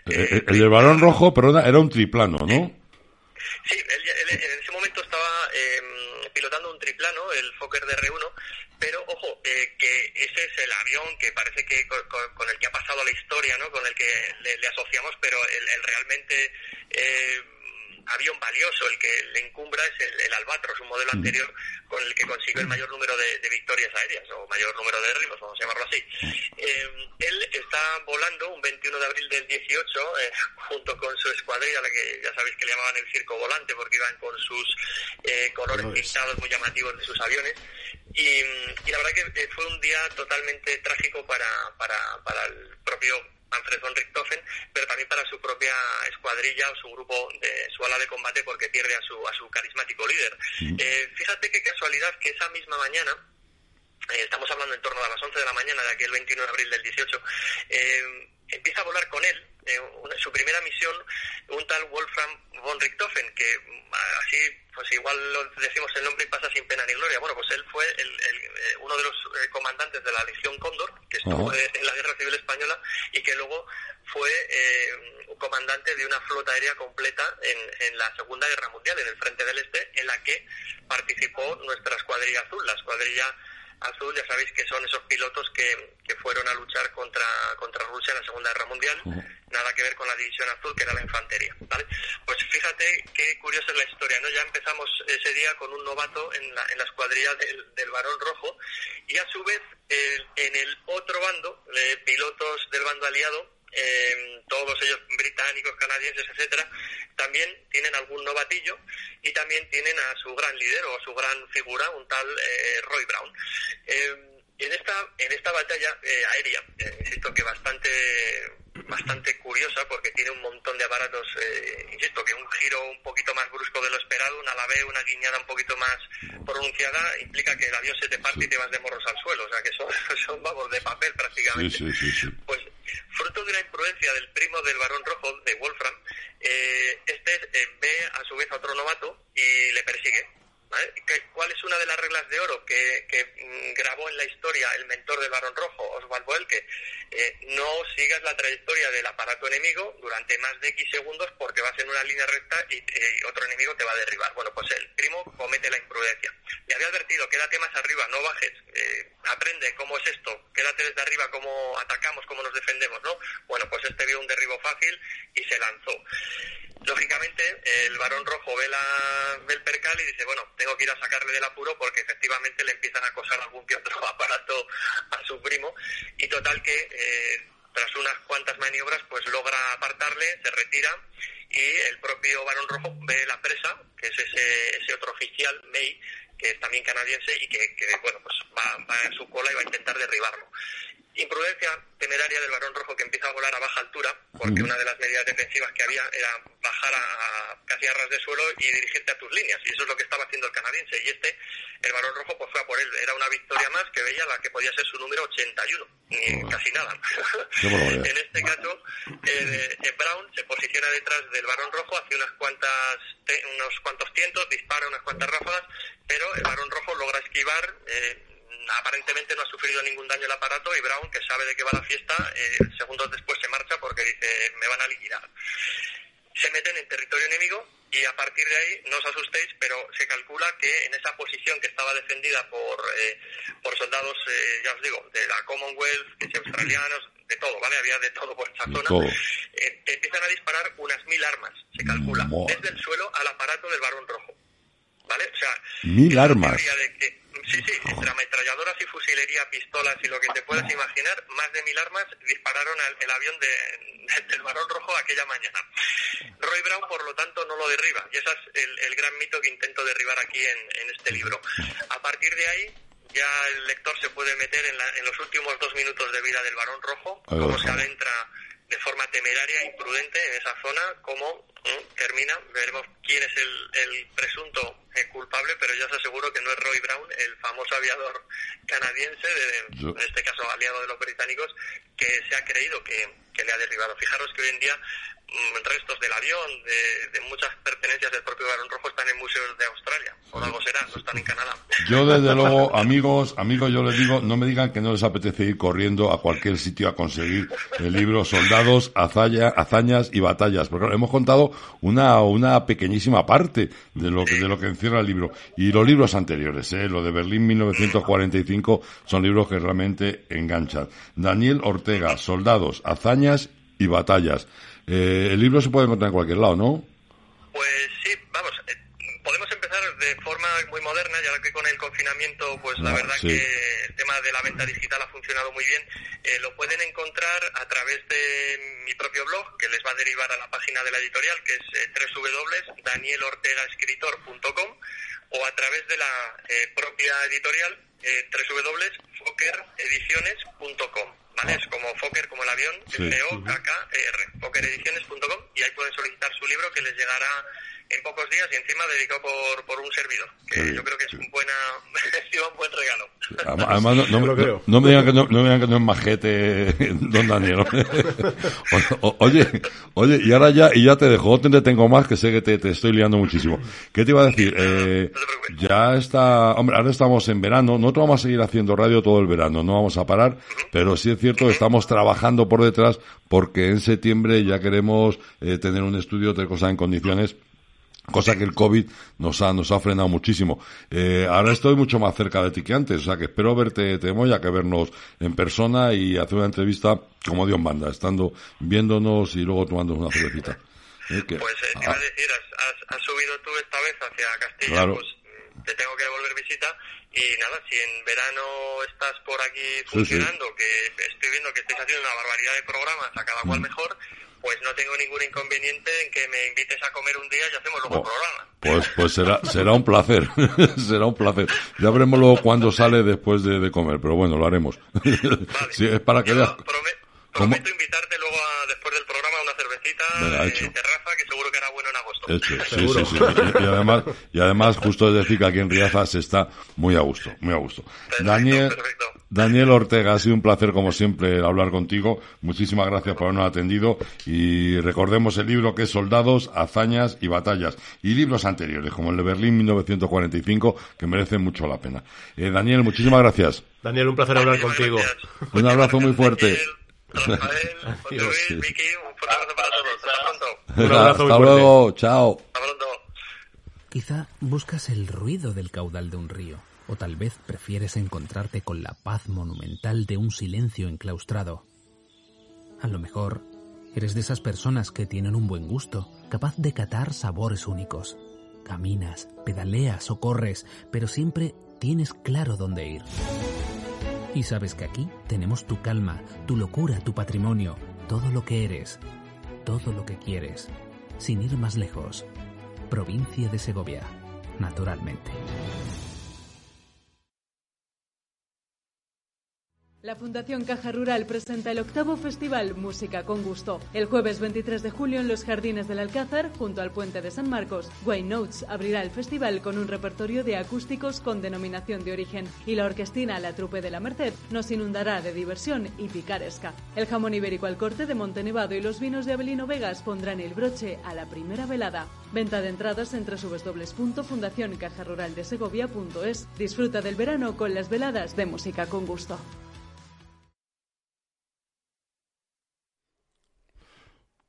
Eh, el, el del balón rojo, perdona, era un triplano, ¿no? Sí, él, él, en ese momento estaba eh, pilotando un triplano, el Fokker DR1, pero ojo, eh, que ese es el avión que parece que con, con, el que ha pasado la historia, ¿no? Con el que le, le asociamos, pero el, el realmente eh, avión valioso, el que le encumbra es el, el Albatros, un modelo anterior con el que consiguió el mayor número de, de victorias aéreas, o mayor número de derribos, vamos a llamarlo así. Eh, él está volando un 21 de abril del 18, eh, junto con su escuadrilla, la que ya sabéis que le llamaban el circo volante, porque iban con sus eh, colores pintados muy llamativos de sus aviones. Y, y, la verdad que eh, fue un día totalmente trágico para, para, para el propio Manfred von Richthofen, pero también para su propia escuadrilla o su grupo de su ala de combate porque pierde a su, a su carismático líder. Mm. Eh, fíjate qué casualidad que esa misma mañana, eh, estamos hablando en torno a las 11 de la mañana de aquel 21 de abril del 18, eh, empieza a volar con él, eh, una, su primera misión, un tal Wolfram von Richthofen, que mm, así, pues igual lo decimos el nombre y pasa sin pena ni gloria. Bueno, pues él fue el, el, eh, uno de los eh, comandantes de la Legión Cóndor, que estuvo uh -huh. en la Guerra Civil Española y que luego fue eh, comandante de una flota aérea completa en, en, la Segunda Guerra Mundial, en el Frente del Este, en la que participó nuestra escuadrilla azul, la escuadrilla azul, ya sabéis que son esos pilotos que, que fueron a luchar contra, contra Rusia en la Segunda Guerra Mundial, uh -huh. nada que ver con la división azul, que era la infantería, ¿vale? Pues fíjate qué curiosa es la historia, ¿no? Ya empezamos ese día con un novato en la, en la escuadrilla del, del varón rojo, y a su vez, el, en el otro bando, eh, pilotos del bando aliado, eh, todos ellos británicos, canadienses, etcétera, también tienen algún novatillo y también tienen a su gran líder o a su gran figura, un tal eh, Roy Brown. Eh, en esta en esta batalla eh, aérea, eh, insisto que bastante bastante curiosa porque tiene un montón de aparatos, eh, insisto, que un giro un poquito más brusco de lo esperado, una la una guiñada un poquito más pronunciada, implica que el avión se te parte y te vas de morros al suelo, o sea que son, son vamos, de papel prácticamente. Sí, sí, sí, pues fruto de una imprudencia del primo del varón rojo, de Wolfram, eh, este eh, ve a su vez a otro novato y le persigue. ¿Cuál es una de las reglas de oro que, que mm, grabó en la historia el mentor del Barón Rojo, Oswald Boelke? Eh, no sigas la trayectoria del aparato enemigo durante más de X segundos porque vas en una línea recta y eh, otro enemigo te va a derribar. Bueno, pues el primo comete la imprudencia. Le había advertido, quédate más arriba, no bajes, eh, aprende cómo es esto, quédate desde arriba, cómo atacamos, cómo nos defendemos, ¿no? Bueno, pues este vio un derribo fácil y se lanzó. Lógicamente, el varón rojo ve, la, el percal y dice, bueno, tengo que ir a sacarle del apuro porque efectivamente le empiezan a acosar algún que otro aparato a su primo. Y total que, eh, tras unas cuantas maniobras, pues logra apartarle, se retira y el propio varón rojo ve la presa, que es ese, ese otro oficial, May, que es también canadiense y que, bueno, pues va, a su cola y va a intentar derribarlo. Imprudencia temeraria del varón rojo que empieza a volar a baja altura, porque una de las medidas defensivas que había era bajar a, casi a ras de suelo y dirigirte a tus líneas. Y eso es lo que estaba haciendo el canadiense. Y este, el varón rojo, pues fue a por él. Era una victoria más que veía la que podía ser su número 81. Ni casi nada. en este caso, eh, eh, Brown se posiciona detrás del varón rojo, hace unas cuantas, unos cuantos tientos, dispara unas cuantas ráfagas, pero el varón rojo logra esquivar. Eh, aparentemente no ha sufrido ningún daño el aparato y Brown, que sabe de qué va la fiesta, eh, segundos después se marcha porque dice, me van a liquidar. Se meten en territorio enemigo y a partir de ahí, no os asustéis, pero se calcula que en esa posición que estaba defendida por, eh, por soldados, eh, ya os digo, de la Commonwealth, que australianos, de todo, ¿vale? Había de todo por esa zona. empiezan a disparar unas mil armas, se calcula, desde el suelo al aparato del varón rojo. ¿Vale? O sea, mil armas. Sí, sí, entre ametralladoras y fusilería, pistolas y lo que te puedas imaginar, más de mil armas dispararon al, el avión de, del Barón Rojo aquella mañana. Roy Brown, por lo tanto, no lo derriba, y ese es el, el gran mito que intento derribar aquí en, en, este libro. A partir de ahí, ya el lector se puede meter en, la, en los últimos dos minutos de vida del Barón Rojo, cómo se adentra de forma temeraria, imprudente en esa zona, cómo termina, veremos quién es el, el presunto eh, culpable, pero ya os aseguro que no es Roy Brown, el famoso aviador canadiense, de, en este caso aliado de los británicos, que se ha creído que, que le ha derribado. Fijaros que hoy en día Mm, restos del avión, de, muchas pertenencias del propio Barón Rojo están en museos de Australia. Por algo será, no están en Canadá. Yo, desde luego, amigos, amigos, yo les digo, no me digan que no les apetece ir corriendo a cualquier sitio a conseguir el libro Soldados, Hazañas y Batallas. Porque hemos contado una, una pequeñísima parte de lo, que, de lo que encierra el libro. Y los libros anteriores, ¿eh? lo de Berlín 1945, son libros que realmente enganchan. Daniel Ortega, Soldados, Hazañas y Batallas. Eh, el libro se puede encontrar en cualquier lado, ¿no? Pues sí, vamos, eh, podemos empezar de forma muy moderna, ya que con el confinamiento, pues la ah, verdad que el tema de la venta digital ha funcionado muy bien. Eh, lo pueden encontrar a través de mi propio blog, que les va a derivar a la página de la editorial, que es eh, www.danielortegaescritor.com, o a través de la propia editorial, www.fokerediciones.com. ¿vale? Es como Fokker, como el avión, F-O-K-K-E-R, fokerediciones.com, y ahí pueden solicitar su libro que les llegará en pocos días y encima dedicado por, por un servidor, que yo creo que es un, buena, un buen regalo. Además, no, no, no, no, me digan que no, no me digan que no es majete, don Daniel. oye, oye, y ahora ya, y ya te dejo, te tengo más, que sé que te, te estoy liando muchísimo. ¿Qué te iba a decir? Eh, ya está, hombre, ahora estamos en verano, nosotros vamos a seguir haciendo radio todo el verano, no vamos a parar, pero sí es cierto, estamos trabajando por detrás porque en septiembre ya queremos eh, tener un estudio, de cosas en condiciones cosa que el COVID nos ha, nos ha frenado muchísimo. Eh, ahora estoy mucho más cerca de ti que antes, o sea que espero verte, te ya que vernos en persona y hacer una entrevista como Dios manda, estando viéndonos y luego tomando una cervecita. Eh, pues eh, te iba a decir, has, has, subido tú esta vez hacia Castilla, pues te tengo que devolver visita y nada, si en verano estás por aquí funcionando, que estoy viendo que estáis haciendo una barbaridad de programas, a cada cual mm. mejor, pues no tengo ningún inconveniente en que me invites a comer un día y hacemos luego oh, programa. Pues, pues será, será un placer, será un placer. Ya veremos luego cuándo sale después de, de comer, pero bueno, lo haremos. sí, es para que veas. prometo invitarte luego a, después del programa a una cervecita en terraza que seguro que era bueno en agosto. Hecho. Sí, sí, sí, Y, además, y además, justo es decir que aquí en Riaza se está muy a gusto, muy a gusto. Daniel, perfecto. Daniel Ortega, ha sido un placer como siempre hablar contigo. Muchísimas gracias por habernos atendido y recordemos el libro que es Soldados, Hazañas y Batallas y libros anteriores como el de Berlín 1945 que merecen mucho la pena. Eh, Daniel, muchísimas gracias. Daniel, un placer hablar contigo. Un abrazo muy fuerte. Un abrazo Hasta luego, chao. Quizá buscas el ruido del caudal de un río o tal vez prefieres encontrarte con la paz monumental de un silencio enclaustrado. A lo mejor Eres de esas personas que tienen un buen gusto, capaz de catar sabores únicos. Caminas, pedaleas o corres, pero siempre tienes claro dónde ir. Y sabes que aquí tenemos tu calma, tu locura, tu patrimonio, todo lo que eres, todo lo que quieres, sin ir más lejos. Provincia de Segovia, naturalmente. La Fundación Caja Rural presenta el octavo Festival Música con Gusto. El jueves 23 de julio en los Jardines del Alcázar, junto al Puente de San Marcos, Wayne Notes abrirá el festival con un repertorio de acústicos con denominación de origen y la orquestina La Trupe de la Merced nos inundará de diversión y picaresca. El jamón ibérico al corte de Montenevado y los vinos de Abelino Vegas pondrán el broche a la primera velada. Venta de entradas en www.fundacioncajaruraldesegovia.es. Disfruta del verano con las veladas de Música con Gusto.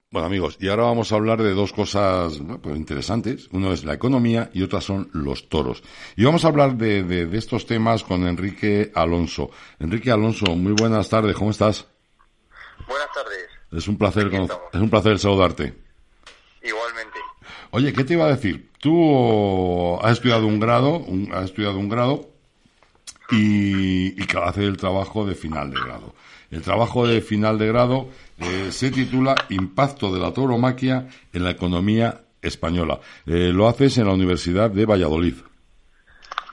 Bueno amigos, y ahora vamos a hablar de dos cosas pues, interesantes. Uno es la economía y otra son los toros. Y vamos a hablar de, de, estos temas con Enrique Alonso. Enrique Alonso, muy buenas tardes, ¿cómo estás? Buenas tardes. Es un placer, es un placer saludarte. Igualmente. Oye, ¿qué te iba a decir? Tú has estudiado un grado, has estudiado un grado y, y hace el trabajo de final de grado. El trabajo de final de grado eh, se titula Impacto de la tauromaquia en la economía española. Eh, lo haces en la Universidad de Valladolid.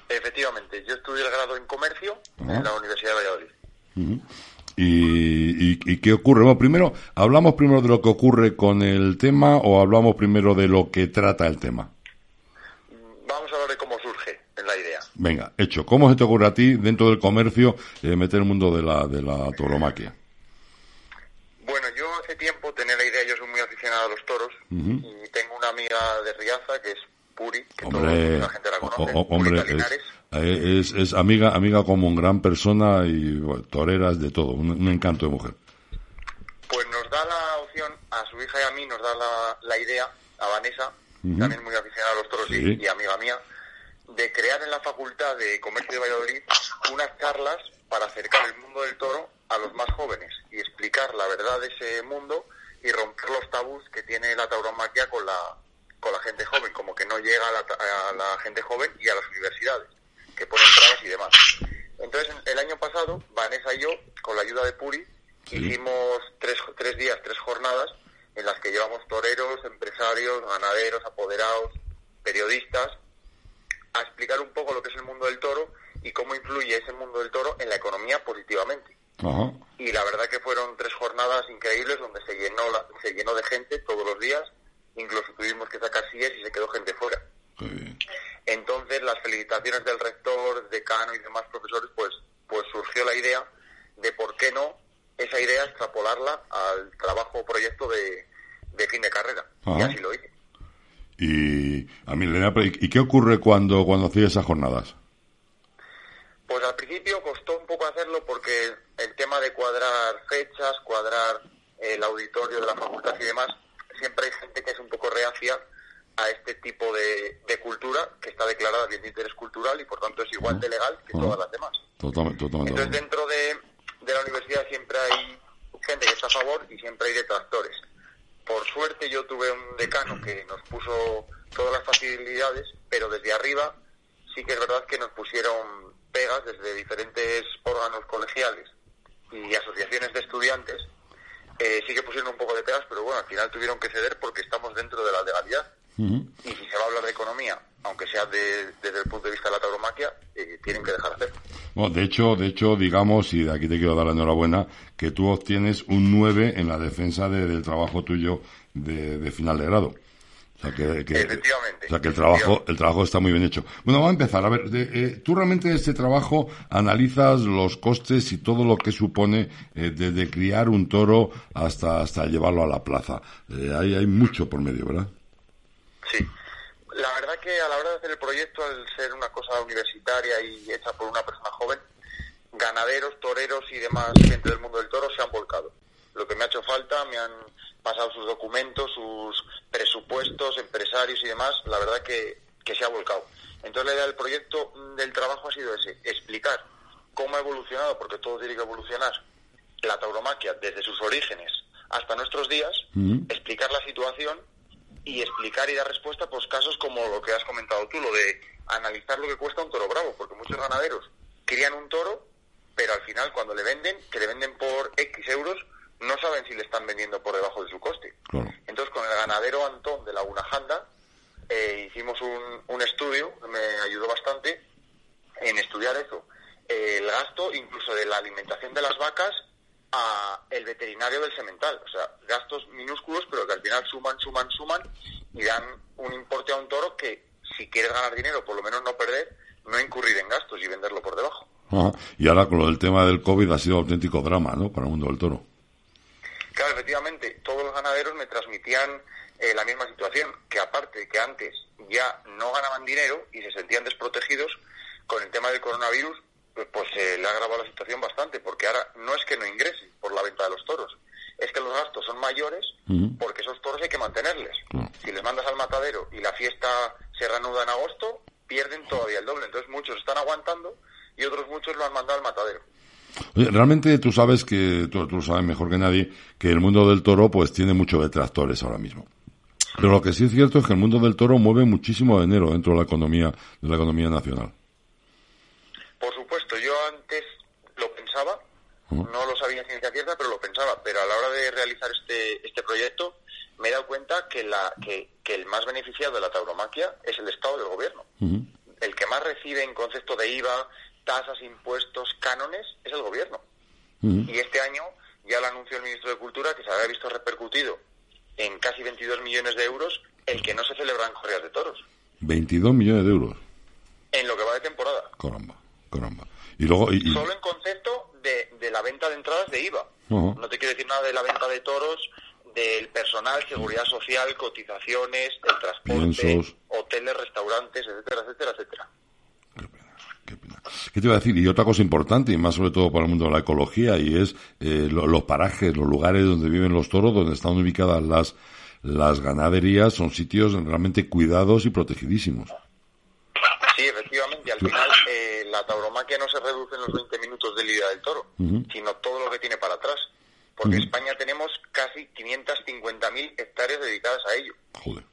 Efectivamente, yo estudié el grado en comercio en la Universidad de Valladolid. ¿Y, qué ocurre? Bueno, primero, ¿hablamos primero de lo que ocurre con el tema o hablamos primero de lo que trata el tema? Vamos a hablar de cómo surge en la idea. Venga, hecho. ¿Cómo se te ocurre a ti, dentro del comercio, eh, meter el mundo de la, de la tauromaquia? Bueno, yo hace tiempo tenía la idea, yo soy muy aficionado a los toros y tengo una amiga de Riaza que es Puri, que hombre, toda la gente la conoce. hombre, eh, es, es, amiga, amiga como un gran persona y toreras de todo, un, encanto de mujer. Pues nos da la opción, a su hija y a mí nos da la, la idea, a Vanessa, también muy aficionada a los toros y, y amiga mía, de crear en la Facultad de Comercio de Valladolid unas charlas para acercar el mundo del toro a los más jóvenes y explicar la verdad de ese mundo y romper los tabús que tiene la tauromaquia con la, con la gente joven, como que no llega a la, gente joven y a las universidades, que ponen trabas y demás. Entonces, el año pasado, Vanessa y yo, con la ayuda de Puri, hicimos tres, tres días, tres jornadas, en las que llevamos toreros, empresarios, ganaderos, apoderados, periodistas, a explicar un poco lo que es el mundo del toro y cómo influye ese mundo del toro en la economía positivamente. Y la verdad que fueron tres jornadas increíbles donde se llenó, se llenó de gente todos los días, incluso tuvimos que sacar sillas y se quedó gente fuera. Entonces las felicitaciones del rector, decano y demás profesores, pues, pues surgió la idea de por qué no esa idea extrapolarla al trabajo o proyecto de, fin de carrera. Y así lo hice. Y a mí, ¿y qué ocurre cuando, cuando hacía esas jornadas? Pues al principio costó un poco hacerlo porque el tema de cuadrar fechas, cuadrar el auditorio de la facultad y demás, siempre hay gente que es un poco reacia a este tipo de, cultura que está declarada bien de interés cultural y por tanto es igual de legal que todas las demás. Totalmente, totalmente. Entonces dentro de, de la universidad siempre hay gente que está a favor y siempre hay detractores. Por suerte yo tuve un decano que nos puso todas las facilidades, pero desde arriba sí que es verdad que nos pusieron pegas desde diferentes órganos colegiales y asociaciones de estudiantes. Eh, sí que pusieron un poco de pegas, pero bueno, al final tuvieron que ceder porque estamos dentro de la legalidad. Y si se va a hablar de economía, aunque sea desde el punto de vista de la tauromaquia, eh, tienen que dejar de hacer. Bueno, de hecho, de hecho, digamos, y de aquí te quiero dar la enhorabuena, que tú obtienes un 9 en la defensa del trabajo tuyo de final de grado. O sea que, efectivamente. O sea que el trabajo, el trabajo está muy bien hecho. Bueno, vamos a empezar. A ver, eh, tú realmente en este trabajo analizas los costes y todo lo que supone eh, desde criar un toro hasta, hasta llevarlo a la plaza. Eh, hay, hay mucho por medio, ¿verdad? Sí. La verdad que a la hora de hacer el proyecto, al ser una cosa universitaria y hecha por una persona joven, ganaderos, toreros y demás gente del mundo del toro se han volcado. Lo que me ha hecho falta, me han pasado sus documentos, sus presupuestos, empresarios y demás, la verdad que, se ha volcado. Entonces la idea del proyecto mm, del trabajo ha sido ese, explicar cómo ha evolucionado, porque todo tiene que evolucionar, la tauromaquia desde sus orígenes hasta nuestros días, explicar la situación y explicar y dar respuesta pues casos como lo que has comentado tú, lo de analizar lo que cuesta un toro bravo, porque muchos ganaderos crían un toro, pero al final cuando le venden, que le venden por X euros, no saben si le están vendiendo por debajo de su coste. Entonces con el ganadero Antón de Laguna Janda eh, hicimos un, un estudio, me ayudó bastante en estudiar eso, el gasto incluso de la alimentación de las vacas a el veterinario del semental. O sea, gastos minúsculos, pero que al final suman, suman, suman y dan un importe a un toro que si quieres ganar dinero, por lo menos no perder, no incurrir en gastos y venderlo por debajo. Y ahora con lo del tema del COVID ha sido auténtico drama, ¿no? Para el mundo del toro. Claro, efectivamente, todos los ganaderos me transmitían eh, la misma situación, que aparte de que antes ya no ganaban dinero y se sentían desprotegidos, con el tema del coronavirus pues, pues se le ha agravado la situación bastante, porque ahora no es que no ingresen por la venta de los toros, es que los gastos son mayores porque esos toros hay que mantenerles. Si les mandas al matadero y la fiesta se reanuda en agosto, pierden todavía el doble. Entonces muchos están aguantando y otros muchos lo han mandado al matadero. Oye, realmente tú sabes que, tú, tú, lo sabes mejor que nadie, que el mundo del toro pues tiene muchos detractores ahora mismo. Pero lo que sí es cierto es que el mundo del toro mueve muchísimo dinero dentro de la economía, de la economía nacional. Por supuesto, yo antes lo pensaba, no lo sabía en ciencia cierta, pero lo pensaba. Pero a la hora de realizar este, este proyecto, me he dado cuenta que, la, que, el más beneficiado de la tauromaquia es el Estado del Gobierno. El que más recibe en concepto de IVA, tasas, impuestos, cánones, es el Gobierno. Y este año ya lo anunció el ministro de Cultura que se había visto repercutido en casi 22 millones de euros el que no se celebran corridas de toros. 22 millones de euros. En lo que va de temporada. Caramba. Y luego, Solo en concepto de, la venta de entradas de IVA. No te quiero decir nada de la venta de toros, del personal, seguridad social, cotizaciones, el transporte, hoteles, restaurantes, etcétera, etcétera, etcétera. Qué te iba a decir? Y otra cosa importante, y más sobre todo para el mundo de la ecología, y es eh, los parajes, los lugares donde viven los toros, donde están ubicadas las, las ganaderías, son sitios realmente cuidados y protegidísimos. Sí, efectivamente, al final eh, la tauromaquia no se reduce en los 20 minutos de lidia del toro, sino todo lo que tiene para atrás. Porque en España tenemos casi 550.000 hectáreas dedicadas a ello.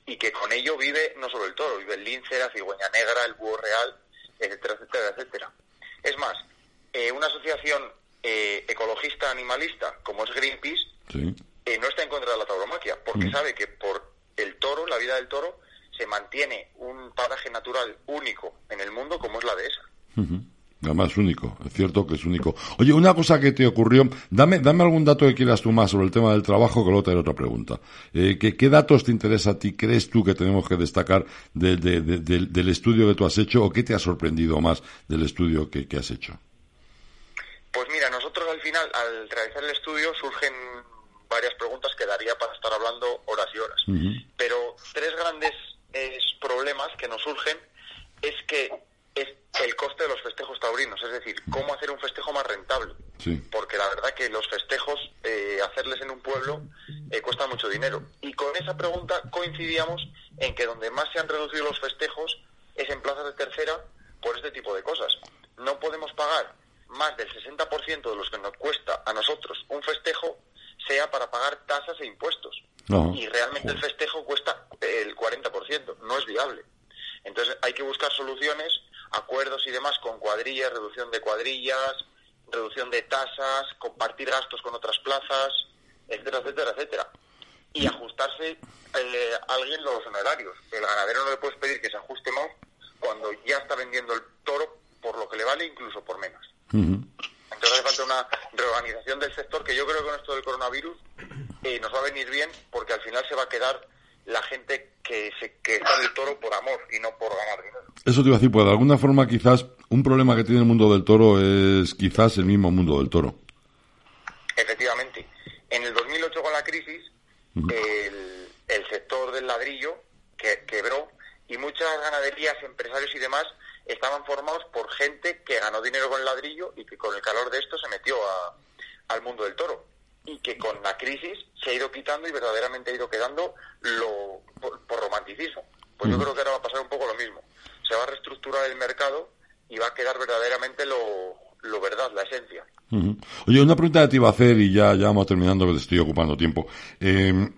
Y que con ello vive no solo el toro, vive el lince, la cigüeña negra, el búho real, etcétera, etcétera, etcétera. Es más, eh, una asociación eh, ecologista animalista como es Greenpeace no está en contra de la tauromaquia, porque sabe que por el toro, la vida del toro, se mantiene un paraje natural único en el mundo como es la de esa. Además, único, es cierto que es único. Oye, una cosa que te ocurrió, dame, dame algún dato que quieras tú más sobre el tema del trabajo, que luego te haré otra pregunta. Eh, ¿qué, ¿qué, datos te interesa a ti, crees tú que tenemos que destacar del estudio que tú has hecho o qué te ha sorprendido más del estudio que, has hecho? Pues mira, nosotros al final, al realizar el estudio, surgen varias preguntas que daría para estar hablando horas y horas. Pero tres grandes problemas que nos surgen es que es el coste de los festejos taurinos, es decir, cómo hacer un festejo más rentable. Porque la verdad que los festejos, eh, hacerles en un pueblo, eh, cuesta mucho dinero. Y con esa pregunta coincidíamos en que donde más se han reducido los festejos es en plazas de tercera por este tipo de cosas. No podemos pagar más del 60% de los que nos cuesta a nosotros un festejo sea para pagar tasas e impuestos. Y realmente el festejo cuesta el 40%, no es viable. Entonces hay que buscar soluciones, acuerdos y demás con cuadrillas, reducción de cuadrillas, reducción de tasas, compartir gastos con otras plazas, etcétera, etcétera, etcétera. Y ajustarse eh, alguien los honorarios. El ganadero no le puedes pedir que se ajuste más cuando ya está vendiendo el toro por lo que le vale, incluso por menos. Entonces hace falta una reorganización del sector que yo creo que con esto del coronavirus eh, nos va a venir bien porque al final se va a quedar la gente que, se, que está en el toro por amor y no por ganar dinero. Eso te iba a decir, pues de alguna forma quizás un problema que tiene el mundo del toro es quizás el mismo mundo del toro. Efectivamente. En el 2008 con la crisis, el, el, sector del ladrillo que, quebró y muchas ganaderías, empresarios y demás estaban formados por gente que ganó dinero con el ladrillo y que con el calor de esto se metió a, al mundo del toro y que con la crisis se ha ido quitando y verdaderamente ha ido quedando lo por, romanticismo. Pues yo creo que ahora va a pasar un poco lo mismo. Se va a reestructurar el mercado y va a quedar verdaderamente lo, lo verdad, la esencia. Oye, una pregunta que te iba a hacer y ya, ya vamos terminando que te estoy ocupando tiempo. Eh,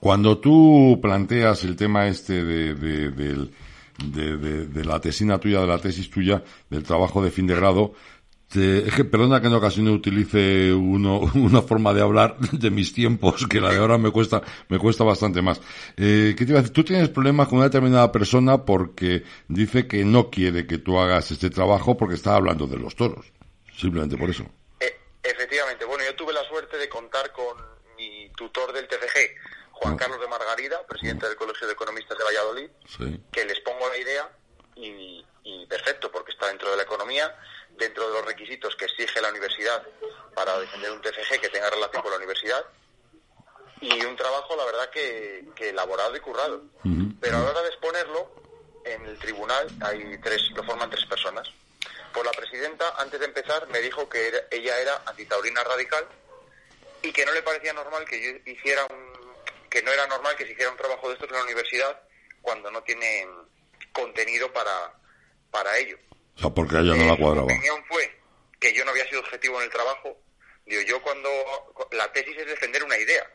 cuando tú planteas el tema este de, de, de, la tesina tuya, de la tesis tuya, del trabajo de fin de grado, es que, perdona que en ocasiones utilice uno, una forma de hablar de mis tiempos, que la de ahora me cuesta, me cuesta bastante más. Eh, ¿Qué te iba a decir? Tú tienes problemas con una determinada persona porque dice que no quiere que tú hagas este trabajo porque está hablando de los toros. Simplemente por eso. Eh, efectivamente. Bueno, yo tuve la suerte de contar con mi tutor del TCG, Juan ah. Carlos de Margarida, presidente del Colegio de Economistas de Valladolid, que les pongo la idea y, perfecto, porque está dentro de la economía, dentro de los requisitos que exige la universidad para defender un TFG que tenga relación con la universidad y un trabajo, la verdad, que, elaborado y currado. Pero a la hora de exponerlo, en el tribunal hay tres, lo forman tres personas. Por la presidenta, antes de empezar, me dijo que ella era antitaurina radical y que no le parecía normal que yo hiciera un que no era normal que se hiciera un trabajo de estos en la universidad cuando no tienen contenido para, para ello. O sea, porque a ella no la cuadraba. Mi opinión fue que yo no había sido objetivo en el trabajo. Digo, yo cuando... La tesis es defender una idea,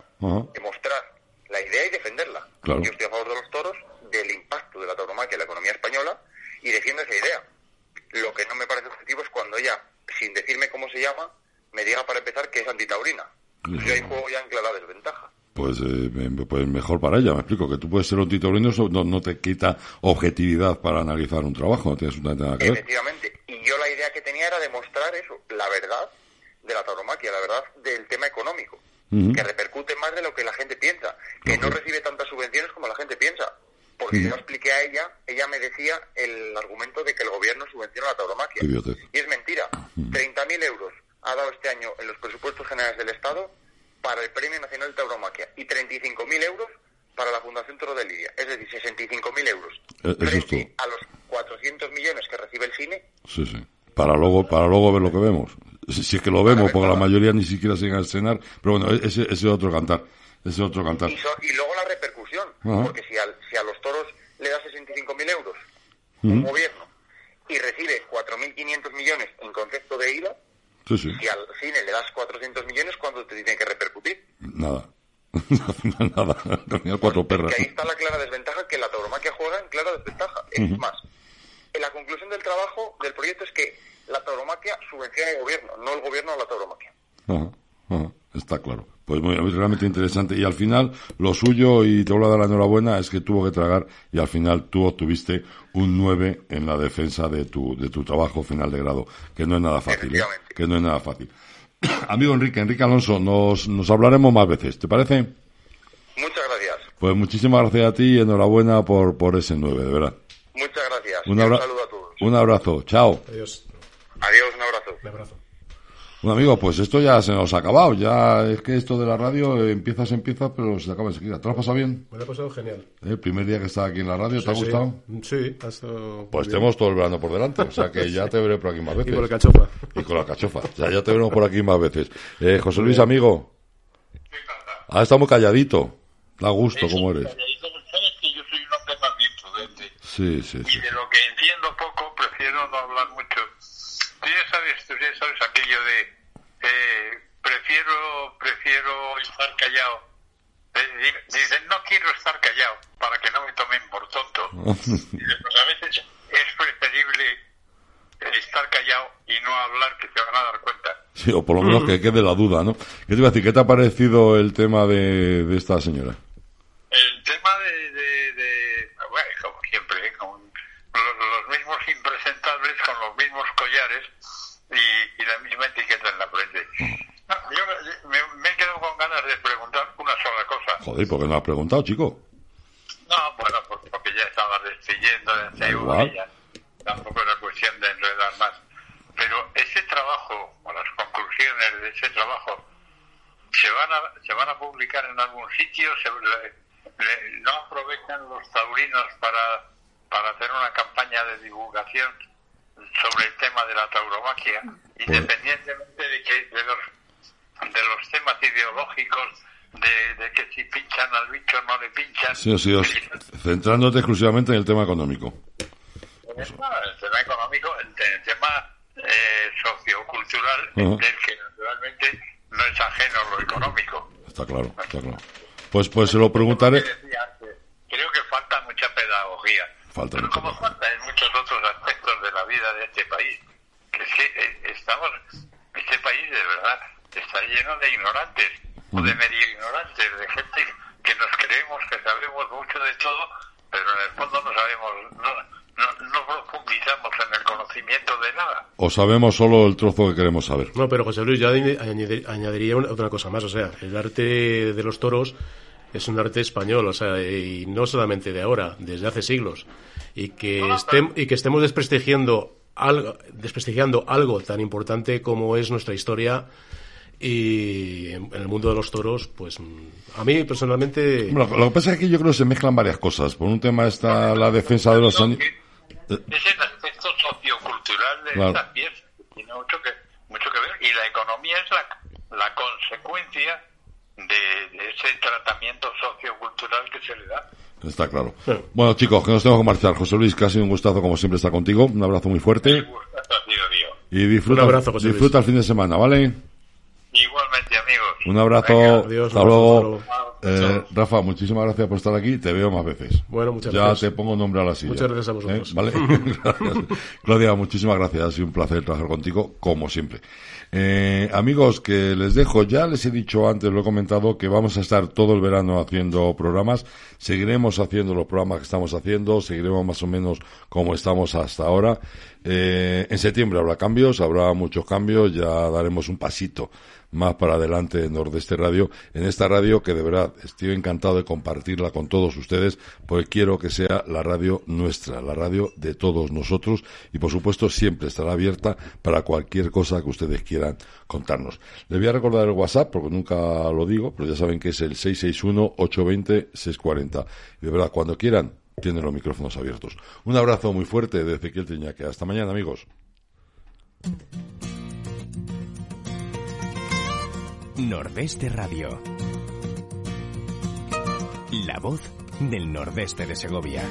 demostrar la idea y defenderla. Yo estoy a favor de los toros, del impacto de la tauromaquia en la economía española y defiendo esa idea. Lo que no me parece objetivo es cuando ella, sin decirme cómo se llama, me diga para empezar que es antitaurina. Yo ahí juego ya en clara desventaja pues, eh, pues mejor para ella. Me explico que tú puedes ser un titulino, no, no te quita objetividad para analizar un trabajo, no tienes nada que ver. Efectivamente. Y yo la idea que tenía era demostrar eso, la verdad de la tauromaquia, la verdad del tema económico, que repercute más de lo que la gente piensa, que no recibe tantas subvenciones como la gente piensa. Porque yo expliqué a ella, ella me decía el argumento de que el gobierno subvenciona la tauromaquia. Y es mentira. 30.000 euros ha dado este año en los presupuestos generales del Estado para el Premio Nacional de Tauromaquia y 35.000 euros para la Fundación Toro de Lidia. Es decir, 65.000 euros. Eh, frente a los 400 millones que recibe el cine. Sí, sí. Para luego, para luego ver lo que vemos. Si, es que lo vemos, porque la mayoría ni siquiera se a estrenar. Pero bueno, ese, ese es otro cantar. Ese otro cantar. Y, luego la repercusión. Porque si, si a los toros le das 65.000 euros, un gobierno, y recibe 4.500 millones en concepto de IVA, Sí, sí. Si al cine le das 400 millones, ¿cuándo te tiene que repercutir? Nada. Nada, tenía cuatro perras. ahí está la clara desventaja que la tauromaquia juega en clara desventaja. Es más, en la conclusión del trabajo del proyecto es que la tauromaquia subvenciona el gobierno, no el gobierno a la tauromaquia. está claro. Pues muy, realmente interesante. Y al final, lo suyo, y te voy a dar la enhorabuena, es que tuvo que tragar y al final tú obtuviste un 9 en la defensa de tu, de tu trabajo final de grado, que no es nada fácil. ¿eh? Que no es nada fácil. Amigo Enrique, Enrique Alonso, nos, nos hablaremos más veces, ¿te parece? Muchas gracias. Pues muchísimas gracias a ti y enhorabuena por, por ese 9, de verdad. Muchas gracias. Un, saludo a todos. Un abrazo. Chao. Adiós. Adiós, un abrazo. Un abrazo. Bueno, amigo, pues esto ya se nos ha acabado. Ya es que esto de la radio eh, empieza, se empieza, pero se acaba enseguida. ¿Te lo has pasado bien? Me lo he pasado genial. El primer día que estaba aquí en la radio, ¿te ha gustado? Sí, estado Pues tenemos todo el verano por delante, o sea que ya te veré por aquí más veces. Y con la cachofa. Y con la cachofa. O sea, ya te veremos por aquí más veces. Eh, José Luis, amigo. Ah, está muy calladito. Da gusto, ¿cómo eres? Sabes que yo soy un hombre más bien prudente. Sí, sí, sí. Y de lo que entiendo poco, prefiero no hablar mucho Tú ya sabes, tú ya sabes aquello de eh, prefiero, prefiero estar callado. Eh, dicen, no quiero estar callado para que no me tomen por tonto. pues a veces es preferible estar callado y no hablar que se van a dar cuenta. Sí, o por lo menos que quede la duda, ¿no? ¿Qué te iba a decir? ¿Qué te ha parecido el tema de, de esta señora? El tema de, de, bueno, como siempre, con los mismos impresentables, con los mismos collares, y, la misma etiqueta en la frente. yo me, he quedado con ganas de preguntar una sola cosa. Joder, ¿por qué no has preguntado, chico? No, bueno, porque ya estaba destruyendo de ya tampoco era cuestión de enredar más. Pero ese trabajo, o las conclusiones de ese trabajo, ¿se van a, se van a publicar en algún sitio? ¿Se, ¿No aprovechan los taurinos para, para hacer una campaña de divulgación sobre el tema de la tauromaquia, pues- independientemente de que de los, de los temas ideológicos, de, que si pinchan al bicho no le pinchan. Sí, sí, centrándote exclusivamente en el tema económico. En el tema, económico, en el tema eh, sociocultural del que naturalmente no es ajeno lo económico. Está claro, está claro. Pues, pues se lo preguntaré. Creo que falta mucha pedagogía. Falta Pero como falta en muchos otros aspectos de la vida de este país. Que es que eh, estamos, este país de verdad está lleno de ignorantes, o de medio ignorantes, de gente que nos creemos que sabemos mucho de todo, pero en el fondo no sabemos, no, no, profundizamos en el conocimiento de nada. O sabemos solo el trozo que queremos saber. No, pero José Luis, yo añadiría otra cosa más. O sea, el arte de los toros es un arte español, o sea, y no solamente de ahora, desde hace siglos. Y que, y que estemos desprestigiando algo, desprestigiando algo tan importante como es nuestra historia y en, el mundo de los toros, pues a mí personalmente... lo que pasa es que yo creo que se mezclan varias cosas. Por un tema está la defensa de los... Es el aspecto sociocultural de estas piezas, tiene mucho que, mucho que ver, y la economía es la, la consecuencia de, ese tratamiento sociocultural que se le da. Está claro. Bueno, chicos, que nos tengo que marchar. José Luis, que ha sido un gustazo, como siempre, estar contigo. Un abrazo muy fuerte. Y disfruta, un abrazo, disfruta el fin de semana, ¿vale? Igualmente, amigos. Un abrazo. hasta luego. Eh, Rafa, muchísimas gracias por estar aquí. Te veo más veces. Bueno, muchas gracias. Ya te pongo nombre a la silla. Muchas gracias a vosotros. ¿Eh? ¿Vale? gracias. Claudia, muchísimas gracias. Ha sido un placer trabajar contigo, como siempre. Eh, amigos, que les dejo, ya les he dicho antes, lo he comentado, que vamos a estar todo el verano haciendo programas. Seguiremos haciendo los programas que estamos haciendo, seguiremos más o menos como estamos hasta ahora. Eh, en septiembre habrá cambios, habrá muchos cambios, ya daremos un pasito más para adelante en Nordeste Radio, en esta radio que de verdad estoy encantado de compartirla con todos ustedes, porque quiero que sea la radio nuestra, la radio de todos nosotros y por supuesto siempre estará abierta para cualquier cosa que ustedes quieran contarnos. Les voy a recordar el WhatsApp porque nunca lo digo, pero ya saben que es el 661-820-640. Y de verdad, cuando quieran, tienen los micrófonos abiertos. Un abrazo muy fuerte de Ezequiel Teñaque. Hasta mañana, amigos. Nordeste Radio. La voz del nordeste de Segovia.